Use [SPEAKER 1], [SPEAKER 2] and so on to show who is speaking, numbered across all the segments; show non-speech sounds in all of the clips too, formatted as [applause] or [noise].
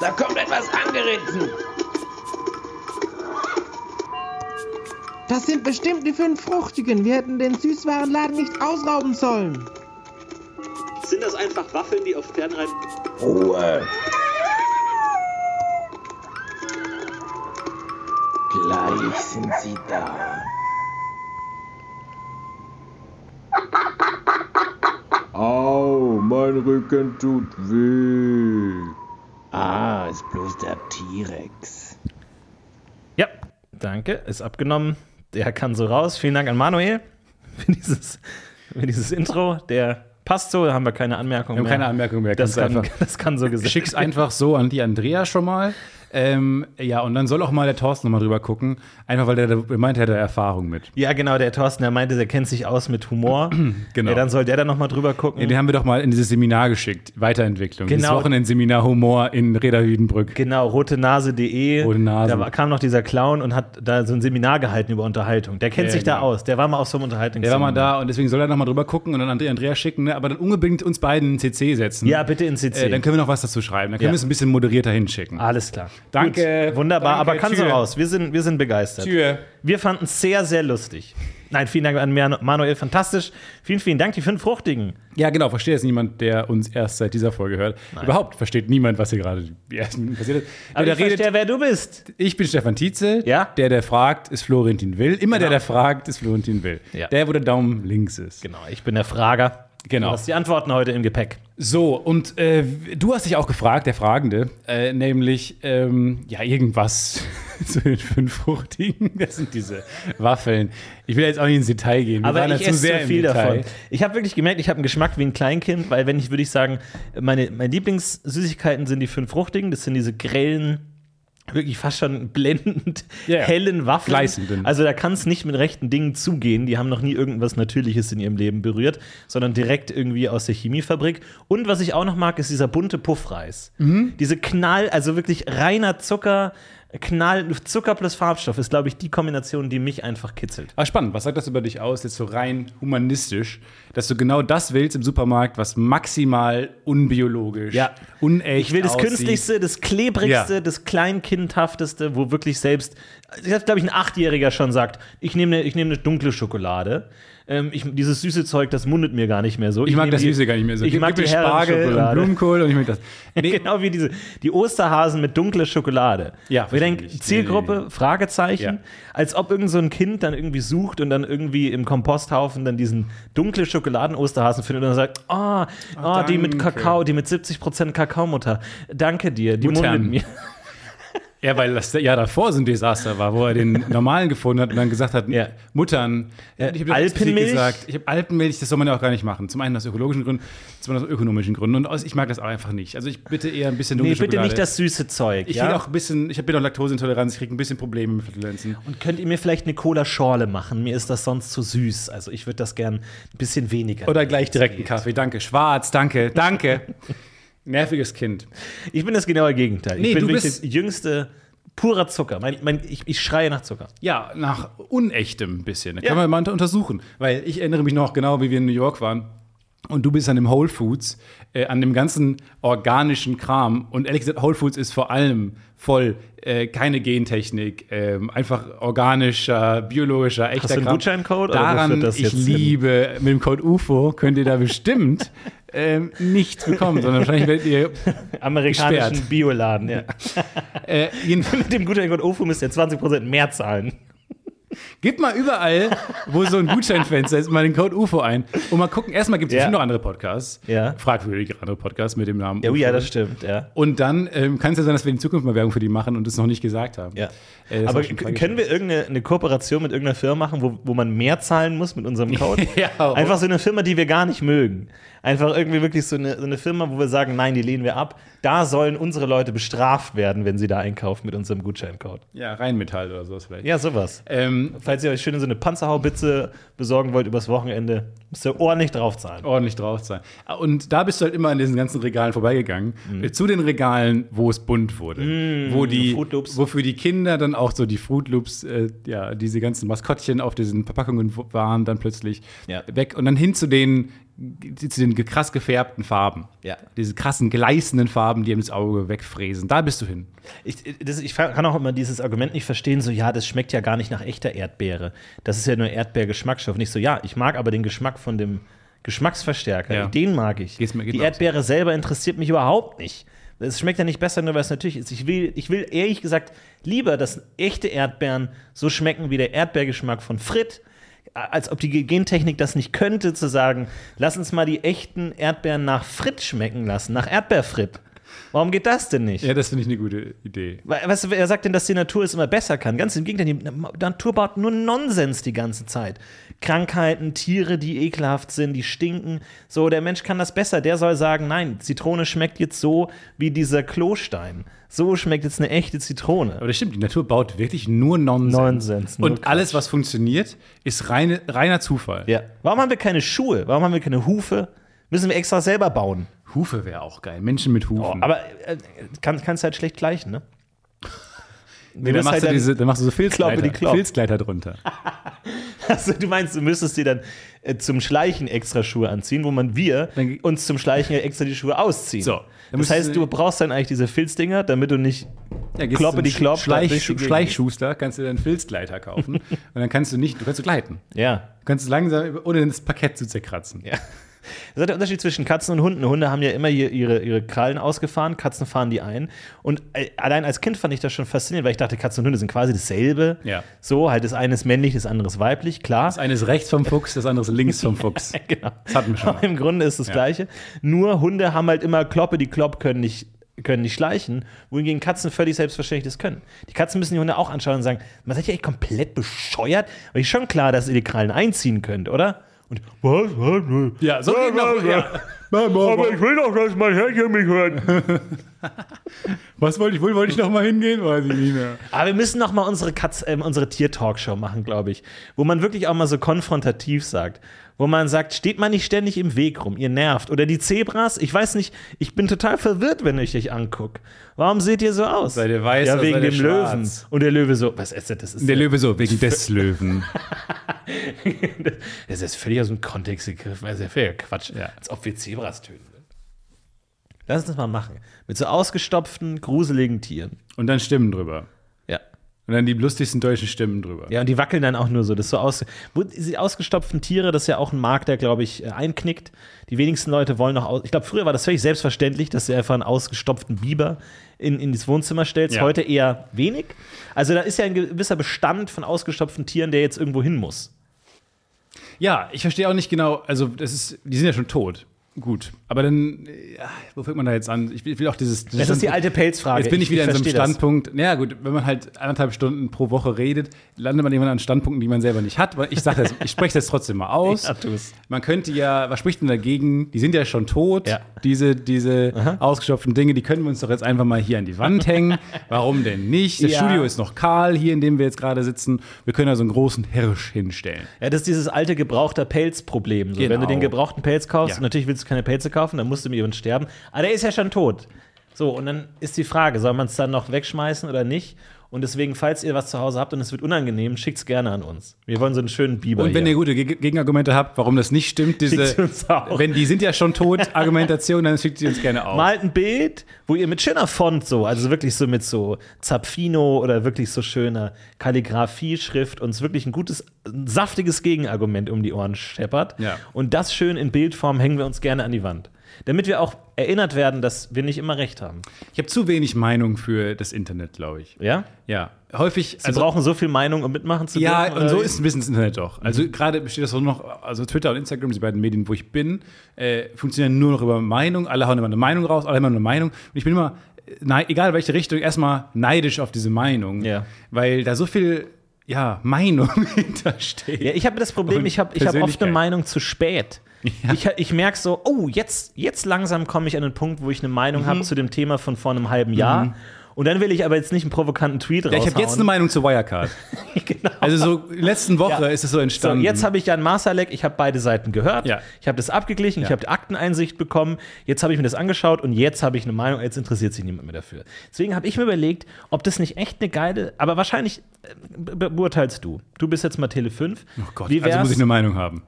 [SPEAKER 1] Da kommt etwas angeritten.
[SPEAKER 2] Das sind bestimmt die fünf Fruchtigen. Wir hätten den Süßwarenladen nicht ausrauben sollen.
[SPEAKER 3] Sind das einfach Waffeln, die auf Pferden reiten?
[SPEAKER 1] Ruhe. Gleich sind sie da.
[SPEAKER 4] Au, mein Rücken tut weh.
[SPEAKER 1] Ah, ist bloß der T-Rex.
[SPEAKER 5] Ja, danke, ist abgenommen. Der kann so raus. Vielen Dank an Manuel für dieses, für dieses Intro. Der passt so, da haben wir keine Anmerkung
[SPEAKER 6] Wir haben
[SPEAKER 5] mehr.
[SPEAKER 6] keine Anmerkung mehr.
[SPEAKER 5] Das kann, [laughs] das kann so gesagt
[SPEAKER 6] Schick's einfach so an die Andrea schon mal. Ähm, ja, und dann soll auch mal der Thorsten noch mal drüber gucken. Einfach, weil der, der meint, er hat da Erfahrung mit.
[SPEAKER 5] Ja, genau, der Thorsten, der meinte, der kennt sich aus mit Humor. [clears throat]
[SPEAKER 6] Genau.
[SPEAKER 5] Ja, dann soll der da nochmal drüber gucken.
[SPEAKER 6] Ja, den haben wir doch mal in dieses Seminar geschickt. Weiterentwicklung.
[SPEAKER 5] Genau.
[SPEAKER 6] Wochenendseminar Humor in Reda-Hüdenbrück.
[SPEAKER 5] Genau, rotenase.de.
[SPEAKER 6] Rote Nase.
[SPEAKER 5] Da kam noch dieser Clown und hat da so ein Seminar gehalten über Unterhaltung. Der kennt
[SPEAKER 6] Ja,
[SPEAKER 5] sich da
[SPEAKER 6] genau.
[SPEAKER 5] aus. Der war mal auf so einem
[SPEAKER 6] Der war
[SPEAKER 5] Unterhaltungsseminar.
[SPEAKER 6] mal da und deswegen soll er noch mal drüber gucken und dann Andrea, Andrea schicken, ne? aber dann unbedingt uns beiden in CC setzen.
[SPEAKER 5] Ja, bitte in CC.
[SPEAKER 6] Äh, dann können wir noch was dazu schreiben. Dann können wir es ein bisschen moderierter hinschicken.
[SPEAKER 5] Alles klar.
[SPEAKER 6] Danke.
[SPEAKER 5] Gut, wunderbar,
[SPEAKER 6] Danke,
[SPEAKER 5] aber kann so raus. Wir sind, wir sind begeistert.
[SPEAKER 6] Tür.
[SPEAKER 5] Wir fanden es sehr, sehr lustig. Nein, vielen Dank an Manu- Manuel, fantastisch. Vielen, vielen Dank, die fünf Fruchtigen.
[SPEAKER 6] Ja, genau, versteht jetzt niemand, der uns erst seit dieser Folge hört. Überhaupt versteht niemand, was hier gerade [laughs] passiert ist.
[SPEAKER 5] Aber
[SPEAKER 6] der
[SPEAKER 5] ich verstehe, wer du bist.
[SPEAKER 6] ich bin Stefan Tietze.
[SPEAKER 5] Ja.
[SPEAKER 6] Der, der fragt, ist Florentin Will. Immer der,
[SPEAKER 5] Genau.
[SPEAKER 6] der fragt, ist Florentin Will.
[SPEAKER 5] Ja.
[SPEAKER 6] Der, wo der Daumen links ist.
[SPEAKER 5] Genau, ich bin der Frager.
[SPEAKER 6] Genau.
[SPEAKER 5] Du hast die Antworten heute im Gepäck.
[SPEAKER 6] So, und äh, du hast dich auch gefragt, der Fragende, äh, nämlich, ähm, ja, irgendwas [laughs] zu den fünf Fruchtigen. [laughs] Das sind diese Waffeln. Ich will jetzt auch nicht ins Detail gehen. Wir
[SPEAKER 5] Aber ich esse zu
[SPEAKER 6] im
[SPEAKER 5] viel davon. Ich habe wirklich gemerkt, ich habe einen Geschmack wie ein Kleinkind, weil wenn ich, würde ich sagen, meine, meine Lieblingssüßigkeiten sind die fünf Fruchtigen. Das sind diese grellen, wirklich fast schon blendend
[SPEAKER 6] ja.
[SPEAKER 5] hellen Waffeln.
[SPEAKER 6] Gleißenden.
[SPEAKER 5] Also da kann es nicht mit rechten Dingen zugehen. Die haben noch nie irgendwas Natürliches in ihrem Leben berührt, sondern direkt irgendwie aus der Chemiefabrik. Und was ich auch noch mag, ist dieser bunte Puffreis.
[SPEAKER 6] Mhm.
[SPEAKER 5] Diese Knall, also wirklich reiner Zucker. Knall, Zucker plus Farbstoff ist, glaube ich, die Kombination, die mich einfach kitzelt.
[SPEAKER 6] Aber spannend, was sagt das über dich aus, jetzt so rein humanistisch, dass du genau das willst im Supermarkt, was maximal unbiologisch,
[SPEAKER 5] Ja.
[SPEAKER 6] unecht
[SPEAKER 5] Ich will das
[SPEAKER 6] aussieht.
[SPEAKER 5] Künstlichste, das Klebrigste,
[SPEAKER 6] Ja.
[SPEAKER 5] das Kleinkindhafteste, wo wirklich selbst, ich glaube ich, ein Achtjähriger schon sagt, ich nehme eine nehm ne dunkle Schokolade. Ähm, ich, dieses süße Zeug, das mundet mir gar nicht mehr so.
[SPEAKER 6] Ich mag
[SPEAKER 5] nehm
[SPEAKER 6] das
[SPEAKER 5] die-
[SPEAKER 6] Süße gar nicht mehr so.
[SPEAKER 5] Ich
[SPEAKER 6] Gib-
[SPEAKER 5] mag die
[SPEAKER 6] Spargel und. Blumenkohl und ich mag das. [laughs] Nee,
[SPEAKER 5] Genau wie diese, die Osterhasen mit dunkler Schokolade.
[SPEAKER 6] Ja,
[SPEAKER 5] Wir denken. Zielgruppe, Fragezeichen,
[SPEAKER 6] Ja.
[SPEAKER 5] als ob irgend so ein Kind dann irgendwie sucht und dann irgendwie im Komposthaufen dann diesen dunkle Schokoladen-Osterhasen findet und dann sagt, oh, oh die mit. Kakao, die mit 70% Kakaomutter. Danke dir, die
[SPEAKER 6] Muttern.
[SPEAKER 5] mundet mir.
[SPEAKER 6] Ja, weil das Jahr davor so ein Desaster war, wo er den normalen gefunden hat und dann gesagt hat,
[SPEAKER 5] Ja.
[SPEAKER 6] Muttern.
[SPEAKER 5] Ja,
[SPEAKER 6] ich habe
[SPEAKER 5] Alpenmilch?
[SPEAKER 6] gesagt. Ich habe Alpenmilch, das soll man ja auch gar nicht machen. Zum einen aus ökologischen Gründen, zum anderen aus ökonomischen Gründen. Und aus, ich mag das auch einfach nicht. Also ich bitte eher ein bisschen dunkle
[SPEAKER 5] Nee, bitte
[SPEAKER 6] Schokolade.
[SPEAKER 5] nicht das süße Zeug.
[SPEAKER 6] Ich
[SPEAKER 5] ja?
[SPEAKER 6] auch ein bisschen, ich habe Laktoseintoleranz, ich kriege ein bisschen Probleme mit Flatulenzen.
[SPEAKER 5] Und könnt ihr mir vielleicht eine Cola-Schorle machen? Mir ist das sonst zu süß. Also ich würde das gern ein bisschen weniger.
[SPEAKER 6] Oder gleich direkt einen Kaffee. Danke. Schwarz, danke, danke. [laughs] Nerviges Kind.
[SPEAKER 5] Ich bin das genaue Gegenteil.
[SPEAKER 6] Nee,
[SPEAKER 5] ich bin
[SPEAKER 6] du
[SPEAKER 5] wirklich
[SPEAKER 6] bist-
[SPEAKER 5] das jüngste, purer Zucker. Mein, mein, ich, ich schreie nach Zucker.
[SPEAKER 6] Ja, nach unechtem bisschen. Da
[SPEAKER 5] Ja.
[SPEAKER 6] kann man mal unter- untersuchen. Weil ich erinnere mich noch genau, wie wir in New York waren. Und du bist an dem Whole Foods, äh, an dem ganzen organischen Kram. Und ehrlich gesagt, Whole Foods ist vor allem voll äh, keine Gentechnik, ähm, einfach organischer, biologischer, echter
[SPEAKER 5] du einen
[SPEAKER 6] Kram.
[SPEAKER 5] Gutscheincode oder
[SPEAKER 6] Daran,
[SPEAKER 5] führt das
[SPEAKER 6] ich
[SPEAKER 5] jetzt hin?
[SPEAKER 6] liebe, mit dem Code UFO könnt ihr da bestimmt [laughs] ähm, nichts bekommen, sondern wahrscheinlich werdet ihr [laughs]
[SPEAKER 5] Amerikanischen
[SPEAKER 6] Gesperrt.
[SPEAKER 5] Bioladen, ja. [laughs]
[SPEAKER 6] äh,
[SPEAKER 5] Mit dem Gutscheincode OFU müsst ihr 20% mehr zahlen.
[SPEAKER 6] Gib mal überall, wo so ein Gutscheinfenster ist, mal den Code UFO ein und mal gucken. Erstmal gibt es
[SPEAKER 5] Ja.
[SPEAKER 6] bestimmt noch andere Podcasts.
[SPEAKER 5] Ja.
[SPEAKER 6] Fragwürdige andere Podcasts mit dem Namen
[SPEAKER 5] Ja, oh
[SPEAKER 6] UFO.
[SPEAKER 5] ja, das stimmt, ja.
[SPEAKER 6] Und dann ähm, kann es ja sein, dass wir in Zukunft mal Werbung für die machen und es noch nicht gesagt haben.
[SPEAKER 5] Ja.
[SPEAKER 6] Äh,
[SPEAKER 5] Aber können wir irgendeine eine Kooperation mit irgendeiner Firma machen, wo, wo man mehr zahlen muss mit unserem Code? [laughs]
[SPEAKER 6] Ja,
[SPEAKER 5] Einfach so eine Firma, die wir gar nicht mögen. Einfach irgendwie wirklich so eine, so eine Firma, wo wir sagen, nein, die lehnen wir ab. Da sollen unsere Leute bestraft werden, wenn sie da einkaufen mit unserem Gutscheincode.
[SPEAKER 6] Ja, Rheinmetall oder sowas vielleicht.
[SPEAKER 5] Ja, sowas.
[SPEAKER 6] Ähm,
[SPEAKER 5] Falls ihr euch schön so eine Panzerhaubitze besorgen wollt übers Wochenende, müsst ihr ordentlich draufzahlen.
[SPEAKER 6] ordentlich drauf sein. Und da bist du halt immer an diesen ganzen Regalen vorbeigegangen.
[SPEAKER 5] Mhm.
[SPEAKER 6] Äh, Zu den Regalen, wo es bunt wurde. wo die, wofür die Kinder dann auch so die Fruit Loops, äh, ja, diese ganzen Maskottchen auf diesen Verpackungen waren dann plötzlich
[SPEAKER 5] Ja.
[SPEAKER 6] weg. Und dann hin zu den zu den krass gefärbten Farben.
[SPEAKER 5] Ja.
[SPEAKER 6] Diese krassen, gleißenden Farben, die ihm das Auge wegfräsen. Da bist du hin.
[SPEAKER 5] Ich, das, ich kann auch immer dieses Argument nicht verstehen, so, ja, das schmeckt ja gar nicht nach echter Erdbeere. Das ist ja nur Erdbeergeschmacksstoff. Nicht so, ja, ich mag aber den Geschmack von dem Geschmacksverstärker.
[SPEAKER 6] Ja.
[SPEAKER 5] Den mag ich.
[SPEAKER 6] Geht's mir- geht
[SPEAKER 5] Die Erdbeere selber interessiert mich überhaupt nicht. Es schmeckt ja nicht besser, nur weil es natürlich ist. Ich will, ich will ehrlich gesagt lieber, dass echte Erdbeeren so schmecken wie der Erdbeergeschmack von Frit, als ob die Gentechnik das nicht könnte, zu sagen, lass uns mal die echten Erdbeeren nach Frit schmecken lassen, nach Erdbeerfrit. Warum geht das denn nicht?
[SPEAKER 6] Ja, das finde ich eine gute Idee.
[SPEAKER 5] Weißt du, wer sagt denn, dass die Natur es immer besser kann? Ganz im Gegenteil, die Natur baut nur Nonsens die ganze Zeit. Krankheiten, Tiere, die ekelhaft sind, die stinken. So, der Mensch kann das besser. Der soll sagen, nein, Zitrone schmeckt jetzt so wie dieser Klostein. So schmeckt jetzt eine echte Zitrone.
[SPEAKER 6] Aber das stimmt, die Natur baut wirklich nur Nonsens.
[SPEAKER 5] Nonsens, nur
[SPEAKER 6] Und alles, was funktioniert, ist reine, reiner Zufall.
[SPEAKER 5] Ja. Warum haben wir keine Schuhe? Warum haben wir keine Hufe? Müssen wir extra selber bauen.
[SPEAKER 6] Hufe wäre auch geil. Menschen mit Hufen.
[SPEAKER 5] Aber äh, kann, kannst halt schlecht gleichen, ne?
[SPEAKER 6] nee, dann, machst du diese, dann machst du so
[SPEAKER 5] Klopp.
[SPEAKER 6] Filzgleiter drunter. [laughs]
[SPEAKER 5] Also, du meinst, du müsstest dir dann äh, zum Schleichen extra Schuhe anziehen, wo man wir uns zum Schleichen extra die Schuhe ausziehen.
[SPEAKER 6] So,
[SPEAKER 5] Das heißt,
[SPEAKER 6] du-
[SPEAKER 5] brauchst dann eigentlich diese Filzdinger, damit du nicht
[SPEAKER 6] Ja,
[SPEAKER 5] Kloppe die Klopp,
[SPEAKER 6] Schleich. Schleichschuster, kannst du dann Filzgleiter kaufen. [laughs] und dann kannst du nicht, du kannst du gleiten.
[SPEAKER 5] Ja.
[SPEAKER 6] Du kannst langsam, ohne das Parkett zu zerkratzen.
[SPEAKER 5] Ja. Das ist der Unterschied zwischen Katzen und Hunden. Hunde haben ja immer ihre, ihre Krallen ausgefahren, Katzen fahren die ein. Und äh, allein als Kind fand ich das schon faszinierend, weil ich dachte, Katzen und Hunde sind quasi dasselbe.
[SPEAKER 6] Ja.
[SPEAKER 5] So, halt das eine ist männlich, das andere ist weiblich, klar.
[SPEAKER 6] Das eine ist rechts vom Fuchs, das andere ist links vom [laughs] Fuchs.
[SPEAKER 5] genau.
[SPEAKER 6] Das hatten wir schon
[SPEAKER 5] Aber im Grunde ist das Gleiche. Nur Hunde haben halt immer Kloppe, die Klopp können nicht, können nicht schleichen, wohingegen Katzen völlig selbstverständlich das können. Die Katzen müssen die Hunde auch anschauen und sagen, man seid ja echt komplett bescheuert, aber ist schon klar, dass ihr die Krallen einziehen könnt, oder? Und was? was?
[SPEAKER 6] Ja, so geht noch, ja.
[SPEAKER 5] Aber ich will doch, dass mein Herrchen mich hört. [laughs]
[SPEAKER 6] Was wollte ich wohl? Wollte ich noch mal hingehen? Weiß ich nicht mehr.
[SPEAKER 5] Aber wir müssen noch mal unsere, Katz, ähm, unsere Tier-Talkshow machen, glaube ich. Wo man wirklich auch mal so konfrontativ sagt. Wo man sagt, steht man nicht ständig im Weg rum, ihr nervt. Oder die Zebras, ich weiß nicht, ich bin total verwirrt, wenn ich euch angucke. Warum seht ihr so aus?
[SPEAKER 6] Seid ihr weiß
[SPEAKER 5] Ja, wegen dem
[SPEAKER 6] schwarz?
[SPEAKER 5] Löwen. Und der Löwe so, was ist das? Das ist,
[SPEAKER 6] Der Löwe so, wegen des Löwen. [laughs]
[SPEAKER 5] das ist völlig aus dem Kontext gegriffen. Das ist ja völliger Quatsch.
[SPEAKER 6] Ja.
[SPEAKER 5] Als ob wir Zebras töten würden. Lass uns das mal machen. Mit so ausgestopften, gruseligen Tieren.
[SPEAKER 6] Und dann Stimmen drüber. Und dann die lustigsten deutschen Stimmen drüber.
[SPEAKER 5] Ja, und die wackeln dann auch nur so. Das ist so aus. Diese ausgestopften Tiere, das ist ja auch ein Markt, der, glaube ich, äh, einknickt. Die wenigsten Leute wollen noch aus. Ich glaube, früher war das völlig selbstverständlich, dass du einfach einen ausgestopften Biber in, in das Wohnzimmer stellst.
[SPEAKER 6] Ja.
[SPEAKER 5] Heute eher wenig. Also da ist ja ein gewisser Bestand von ausgestopften Tieren, der jetzt irgendwo hin muss.
[SPEAKER 6] Ja, ich verstehe auch nicht genau, also das ist, die sind ja schon tot. Gut. Aber dann, ja, wo fängt man da jetzt an? Ich will, ich will auch dieses.
[SPEAKER 5] Das ist die alte Pelzfrage.
[SPEAKER 6] Jetzt bin ich wieder in so einem
[SPEAKER 5] verstehe das.
[SPEAKER 6] Standpunkt. Ja, gut, wenn man halt anderthalb Stunden pro Woche redet, landet man irgendwann an Standpunkten, die man selber nicht hat. Ich sage das, ich spreche das trotzdem mal [laughs] aus.
[SPEAKER 5] Ja.
[SPEAKER 6] Man könnte ja, was spricht denn dagegen? Die sind ja schon tot.
[SPEAKER 5] Ja.
[SPEAKER 6] Diese, diese ausgestopften Dinge, die können wir uns doch jetzt einfach mal hier an die Wand hängen. [laughs] Warum denn nicht? Das
[SPEAKER 5] Ja.
[SPEAKER 6] Studio ist noch kahl, hier in dem wir jetzt gerade sitzen. Wir können da so einen großen Hirsch hinstellen.
[SPEAKER 5] Ja, das ist dieses alte gebrauchter Pelzproblem. So, Wenn
[SPEAKER 6] Genau.
[SPEAKER 5] du den gebrauchten Pelz kaufst,
[SPEAKER 6] Ja.
[SPEAKER 5] natürlich willst du keine Pelze kaufen, dann musst du mit jemandem sterben. Aber der ist ja schon tot. So, und dann ist die Frage, soll man es dann noch wegschmeißen oder nicht? Und deswegen, falls ihr was zu Hause habt und es wird unangenehm, schickt es gerne an uns. Wir wollen so einen schönen Biber
[SPEAKER 6] Und wenn
[SPEAKER 5] hier.
[SPEAKER 6] ihr gute Geg- Gegenargumente habt, warum das nicht stimmt, [laughs] diese, wenn die sind ja schon tot, [laughs] Argumentation, dann schickt sie uns gerne auf.
[SPEAKER 5] Malt ein Bild, wo ihr mit schöner Font so, also wirklich so mit so Zapfino oder wirklich so schöner Kalligrafie-Schrift uns wirklich ein gutes, ein saftiges Gegenargument um die Ohren scheppert.
[SPEAKER 6] Ja.
[SPEAKER 5] Und das schön in Bildform hängen wir uns gerne an die Wand. Damit wir auch erinnert werden, dass wir nicht immer recht haben.
[SPEAKER 6] Ich habe zu wenig Meinung für das Internet, glaube ich.
[SPEAKER 5] Ja?
[SPEAKER 6] Ja, häufig.
[SPEAKER 5] Sie brauchen so viel Meinung, um mitmachen zu
[SPEAKER 6] Ja,
[SPEAKER 5] dürfen?
[SPEAKER 6] und so ist ein bisschen das Internet doch. Also gerade besteht das auch noch, also Twitter und Instagram, die beiden Medien, wo ich bin, äh, funktionieren nur noch über Meinung. Alle hauen immer eine Meinung raus, alle haben immer eine Meinung. Und ich bin immer, äh, nei- egal welche Richtung, erstmal neidisch auf diese Meinung.
[SPEAKER 5] Ja.
[SPEAKER 6] Weil da so viel, ja, Meinung [laughs] hintersteht.
[SPEAKER 5] Ja, ich habe das Problem,
[SPEAKER 6] Und
[SPEAKER 5] ich habe ich hab oft eine. Meinung zu spät. Ich, ich merke so, oh, jetzt, jetzt langsam komme ich an den Punkt, wo ich eine Meinung
[SPEAKER 6] Mhm.
[SPEAKER 5] habe zu dem Thema von vor einem halben Jahr. Und dann will ich aber jetzt nicht einen provokanten Tweet
[SPEAKER 6] Ja, ich habe jetzt eine Meinung zu Wirecard. [laughs]
[SPEAKER 5] genau.
[SPEAKER 6] Also so letzten Woche
[SPEAKER 5] Ja.
[SPEAKER 6] ist es so
[SPEAKER 5] So,
[SPEAKER 6] entstanden.
[SPEAKER 5] jetzt habe ich Jan Masalek, ich habe beide Seiten gehört,
[SPEAKER 6] Ja.
[SPEAKER 5] ich habe das abgeglichen, ich
[SPEAKER 6] Ja.
[SPEAKER 5] habe Akteneinsicht bekommen, jetzt habe ich mir das angeschaut und jetzt habe ich eine Meinung, jetzt interessiert sich niemand mehr dafür. Deswegen habe ich mir überlegt, ob das nicht echt eine geile, aber wahrscheinlich äh, be beurteilst du. Du bist jetzt mal Tele 5.
[SPEAKER 6] oh Gott,
[SPEAKER 5] Wie
[SPEAKER 6] also muss ich eine Meinung haben.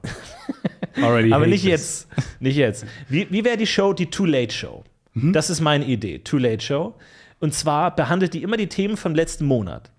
[SPEAKER 6] [laughs] Already
[SPEAKER 5] Aber nicht
[SPEAKER 6] this.
[SPEAKER 5] jetzt. Nicht jetzt. Wie, wie wäre die Show die Too Late Show?
[SPEAKER 6] Mhm.
[SPEAKER 5] Das ist meine Idee. Too Late Show. Und zwar behandelt die immer die Themen vom letzten Monat.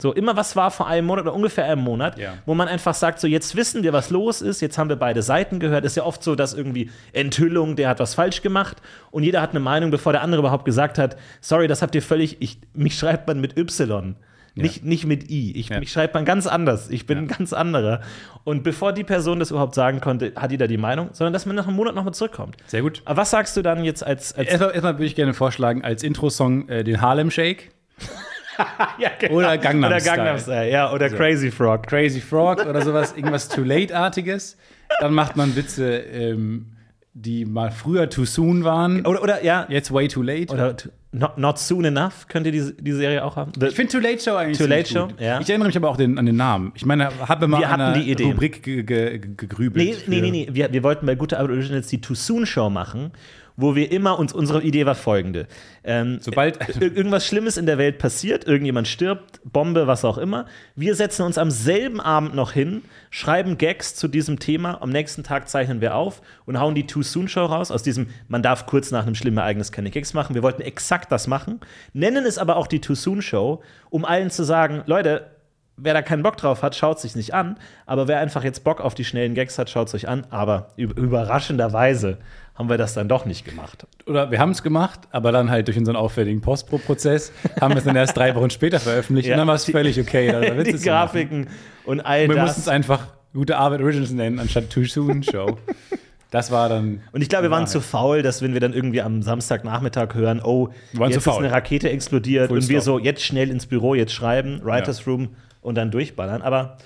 [SPEAKER 5] So, immer was war vor einem Monat oder ungefähr einem Monat,
[SPEAKER 6] Ja.
[SPEAKER 5] wo man einfach sagt, so jetzt wissen wir, was los ist, jetzt haben wir beide Seiten gehört. Ist ja oft so, dass irgendwie Enthüllung, der hat was falsch gemacht und jeder hat eine Meinung, bevor der andere überhaupt gesagt hat, sorry, das habt ihr völlig, ich, mich schreibt man mit Y. Nicht, nicht mit I. Ich,
[SPEAKER 6] Ja.
[SPEAKER 5] Mich schreibt man ganz anders. Ich bin ein ganz anderer. Und bevor die Person das überhaupt sagen konnte, hat jeder die Meinung, sondern dass man nach einem Monat nochmal zurückkommt.
[SPEAKER 6] Sehr gut.
[SPEAKER 5] Aber was sagst du dann jetzt als. als
[SPEAKER 6] Erstmal, erstmal würde ich gerne vorschlagen, als Intro-Song äh, den Harlem Shake. [laughs]
[SPEAKER 5] ja, genau.
[SPEAKER 6] Oder Gangnam
[SPEAKER 5] oder
[SPEAKER 6] Style.
[SPEAKER 5] Gangnam Style. Ja, oder Crazy Frog.
[SPEAKER 6] Crazy Frog oder sowas, irgendwas Too Late-artiges. Dann macht man Witze, ähm, die mal früher Too Soon waren,
[SPEAKER 5] Oder, oder ja.
[SPEAKER 6] jetzt Way Too Late.
[SPEAKER 5] Oder not, not Soon Enough könnte die, die Serie auch haben.
[SPEAKER 6] ich finde Too Late Show eigentlich
[SPEAKER 5] Too Late. Show, ja.
[SPEAKER 6] Ich erinnere mich aber auch den, an den Namen. Ich meine, habe mal
[SPEAKER 5] Wir hatten die Idee.
[SPEAKER 6] Rubrik ge ge ge gegrübelt.
[SPEAKER 5] Nee, nee, nee, nee. Wir, wir wollten bei Gute Arbeit Originals die Too Soon Show machen, wo wir immer uns, unsere Idee war folgende. Ähm,
[SPEAKER 6] Sobald- [laughs]
[SPEAKER 5] ir- irgendwas Schlimmes in der Welt passiert, irgendjemand stirbt, Bombe, was auch immer, wir setzen uns am selben Abend noch hin, schreiben Gags zu diesem Thema, am nächsten Tag zeichnen wir auf und hauen die Too Soon Show raus. Aus diesem, man darf kurz nach einem schlimmen Ereignis keine Gags machen. Wir wollten exakt das machen, nennen es aber auch die Too Soon Show, um allen zu sagen, Leute, Wer da keinen Bock drauf hat, schaut sich nicht an. Aber wer einfach jetzt Bock auf die schnellen Gags hat, schaut es euch an. Aber üb- überraschenderweise haben wir das dann doch nicht gemacht.
[SPEAKER 6] Oder wir haben es gemacht, aber dann halt durch unseren aufwendigen Postpro-Prozess haben wir es dann erst drei Wochen später veröffentlicht
[SPEAKER 5] Ja.
[SPEAKER 6] und dann war es völlig okay. [laughs] Witze
[SPEAKER 5] die
[SPEAKER 6] zu machen.
[SPEAKER 5] Grafiken und all
[SPEAKER 6] Wir mussten es
[SPEAKER 5] das.
[SPEAKER 6] einfach gute Arbeit Originals nennen, anstatt Too Soon Show. Das war dann.
[SPEAKER 5] Und ich glaube, wir waren zu faul, dass wenn wir dann irgendwie am Samstagnachmittag hören, oh,
[SPEAKER 6] Wir
[SPEAKER 5] jetzt ist eine Rakete explodiert
[SPEAKER 6] Full
[SPEAKER 5] und wir
[SPEAKER 6] stop.
[SPEAKER 5] so jetzt schnell ins Büro, jetzt schreiben, Writers Room und dann durchballern. Aber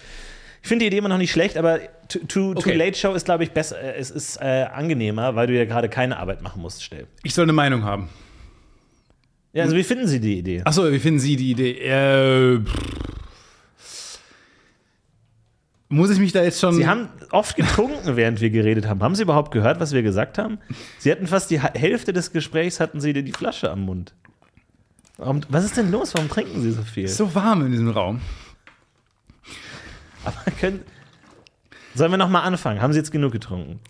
[SPEAKER 5] ich finde die Idee immer noch nicht schlecht, aber Too, too, too
[SPEAKER 6] Okay.
[SPEAKER 5] Late Show ist, glaube ich, besser, äh, es ist äh, angenehmer, weil du ja gerade keine Arbeit machen musst, schnell.
[SPEAKER 6] Ich soll eine Meinung haben.
[SPEAKER 5] Ja, also wie finden Sie die Idee?
[SPEAKER 6] Achso, wie finden Sie die Idee? Äh, muss ich mich da jetzt schon.
[SPEAKER 5] Sie haben oft getrunken, während wir geredet haben. Haben Sie überhaupt gehört, was wir gesagt haben? Sie hatten fast die Hälfte des Gesprächs, hatten Sie die Flasche am Mund. Warum, was ist denn los? Warum trinken Sie so viel?
[SPEAKER 6] so warm in diesem Raum.
[SPEAKER 5] Aber können, sollen wir noch mal anfangen? Haben Sie jetzt genug getrunken?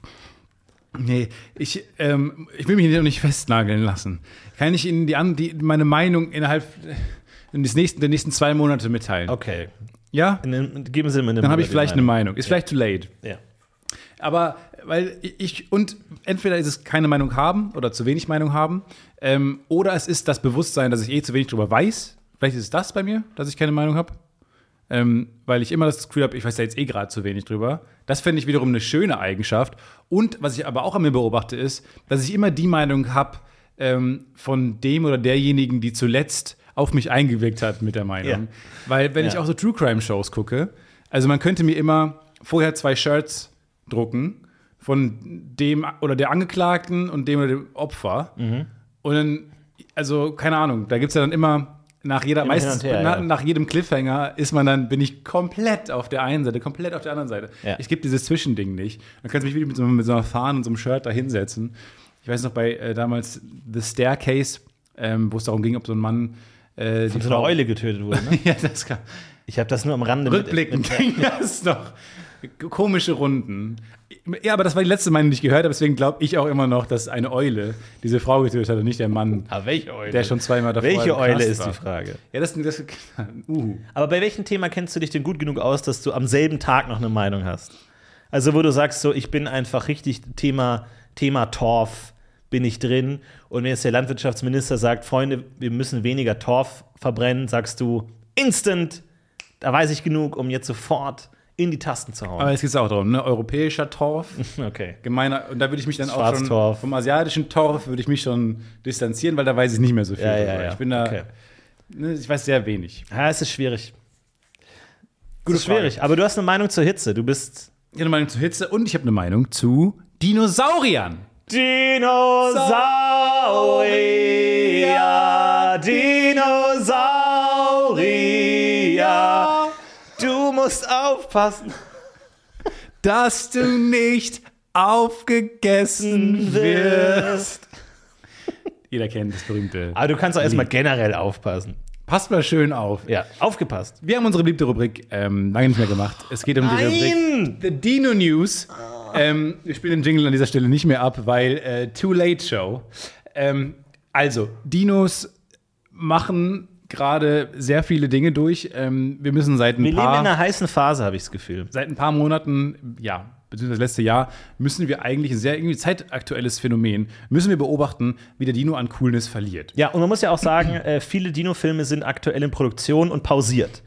[SPEAKER 6] Nee, ich, ähm, ich will mich hier noch nicht festnageln lassen. Kann ich Ihnen die, die, meine Meinung innerhalb des nächsten, der nächsten zwei Monate mitteilen?
[SPEAKER 5] Okay.
[SPEAKER 6] Ja?
[SPEAKER 5] Den- Geben Sie mir eine
[SPEAKER 6] Dann habe ich vielleicht eine Meinung. Ist vielleicht too late.
[SPEAKER 5] Ja.
[SPEAKER 6] Aber weil ich und entweder ist es keine Meinung haben oder zu wenig Meinung haben, ähm, oder es ist das Bewusstsein, dass ich eh zu wenig drüber weiß. Vielleicht ist es das bei mir, dass ich keine Meinung habe. Ähm, weil ich immer das Gefühl habe, ich weiß da jetzt eh gerade zu wenig drüber. Das fände ich wiederum eine schöne Eigenschaft. Und was ich aber auch an mir beobachte, ist, dass ich immer die Meinung habe ähm, von dem oder derjenigen, die zuletzt auf mich eingewirkt hat mit der Meinung.
[SPEAKER 5] Ja.
[SPEAKER 6] Weil wenn ich
[SPEAKER 5] Ja.
[SPEAKER 6] auch so True Crime Shows gucke, also man könnte mir immer vorher zwei Shirts drucken von dem oder der Angeklagten und dem oder dem Opfer.
[SPEAKER 5] Mhm.
[SPEAKER 6] Und dann, also keine Ahnung, da gibt es ja dann immer nach jeder,
[SPEAKER 5] Immer
[SPEAKER 6] meistens
[SPEAKER 5] her,
[SPEAKER 6] na,
[SPEAKER 5] ja.
[SPEAKER 6] nach jedem Cliffhanger ist man dann, bin ich komplett auf der einen Seite, komplett auf der anderen Seite.
[SPEAKER 5] Ja.
[SPEAKER 6] Ich gebe dieses Zwischending nicht. Dann kannst du mich wieder mit so, mit so einer Fahne und so einem Shirt da hinsetzen. Ich weiß noch bei äh, damals The Staircase, ähm, wo es darum ging, ob so ein Mann äh,
[SPEAKER 5] Von
[SPEAKER 6] die
[SPEAKER 5] so einer Eule getötet wurde. Ne? [laughs]
[SPEAKER 6] ja, das kann.
[SPEAKER 5] Ich habe das nur am Rande mit-
[SPEAKER 6] Rückblickend [laughs] ging das noch. Komische Runden. Ja, aber das war die letzte Meinung, die ich gehört habe. Deswegen glaube ich auch immer noch, dass eine Eule diese Frau getötet hat und nicht der Mann,
[SPEAKER 5] Aber Ah, welche Eule?
[SPEAKER 6] der schon zweimal davor
[SPEAKER 5] Welche Eule ist
[SPEAKER 6] war.
[SPEAKER 5] die Frage?
[SPEAKER 6] Ja, das, das [laughs] uh.
[SPEAKER 5] Aber bei welchem Thema kennst du dich denn gut genug aus, dass du am selben Tag noch eine Meinung hast? Also, wo du sagst, so, ich bin einfach richtig Thema, Thema Torf, bin ich drin. Und wenn jetzt der Landwirtschaftsminister sagt, Freunde, wir müssen weniger Torf verbrennen, sagst du, instant, da weiß ich genug, um jetzt sofort in die Tasten zu hauen.
[SPEAKER 6] Aber es geht auch darum, ne? Europäischer Torf, [laughs]
[SPEAKER 5] Okay.
[SPEAKER 6] gemeiner, und da würde ich mich dann auch schon vom asiatischen Torf würde ich mich schon distanzieren, weil da weiß ich nicht mehr so viel
[SPEAKER 5] Ja, ja, ja.
[SPEAKER 6] Ich bin da,
[SPEAKER 5] Okay.
[SPEAKER 6] ne, ich weiß sehr wenig.
[SPEAKER 5] Ja, es ist schwierig.
[SPEAKER 6] Gute
[SPEAKER 5] es ist schwierig, aber du hast eine Meinung zur Hitze. Du bist
[SPEAKER 6] Ich habe eine Meinung zu Hitze und ich habe eine Meinung zu Dinosauriern.
[SPEAKER 5] Dinosaurier, Dinosaurier. Musst aufpassen.
[SPEAKER 6] dass du nicht aufgegessen wirst. Jeder kennt das berühmte.
[SPEAKER 5] Aber du kannst auch erstmal generell aufpassen.
[SPEAKER 6] Passt mal schön auf.
[SPEAKER 5] Ja, aufgepasst.
[SPEAKER 6] Wir haben unsere beliebte Rubrik ähm, lange nicht mehr gemacht. Es geht um die Rubrik The Dino News. ähm, wir spielen den Jingle an dieser Stelle nicht mehr ab, weil äh, Too Late Show. Ähm, also, Dinos machen gerade sehr viele Dinge durch. Ähm, wir müssen seit ein
[SPEAKER 5] Wir leben in
[SPEAKER 6] paar
[SPEAKER 5] einer heißen Phase, habe ich das Gefühl.
[SPEAKER 6] seit ein paar Monaten, ja, beziehungsweise das letzte Jahr, müssen wir eigentlich ein sehr irgendwie zeitaktuelles Phänomen, müssen wir beobachten, wie der Dino an Coolness verliert.
[SPEAKER 5] Ja, und man muss ja auch sagen, äh, viele Dino-Filme sind aktuell in Produktion und pausiert.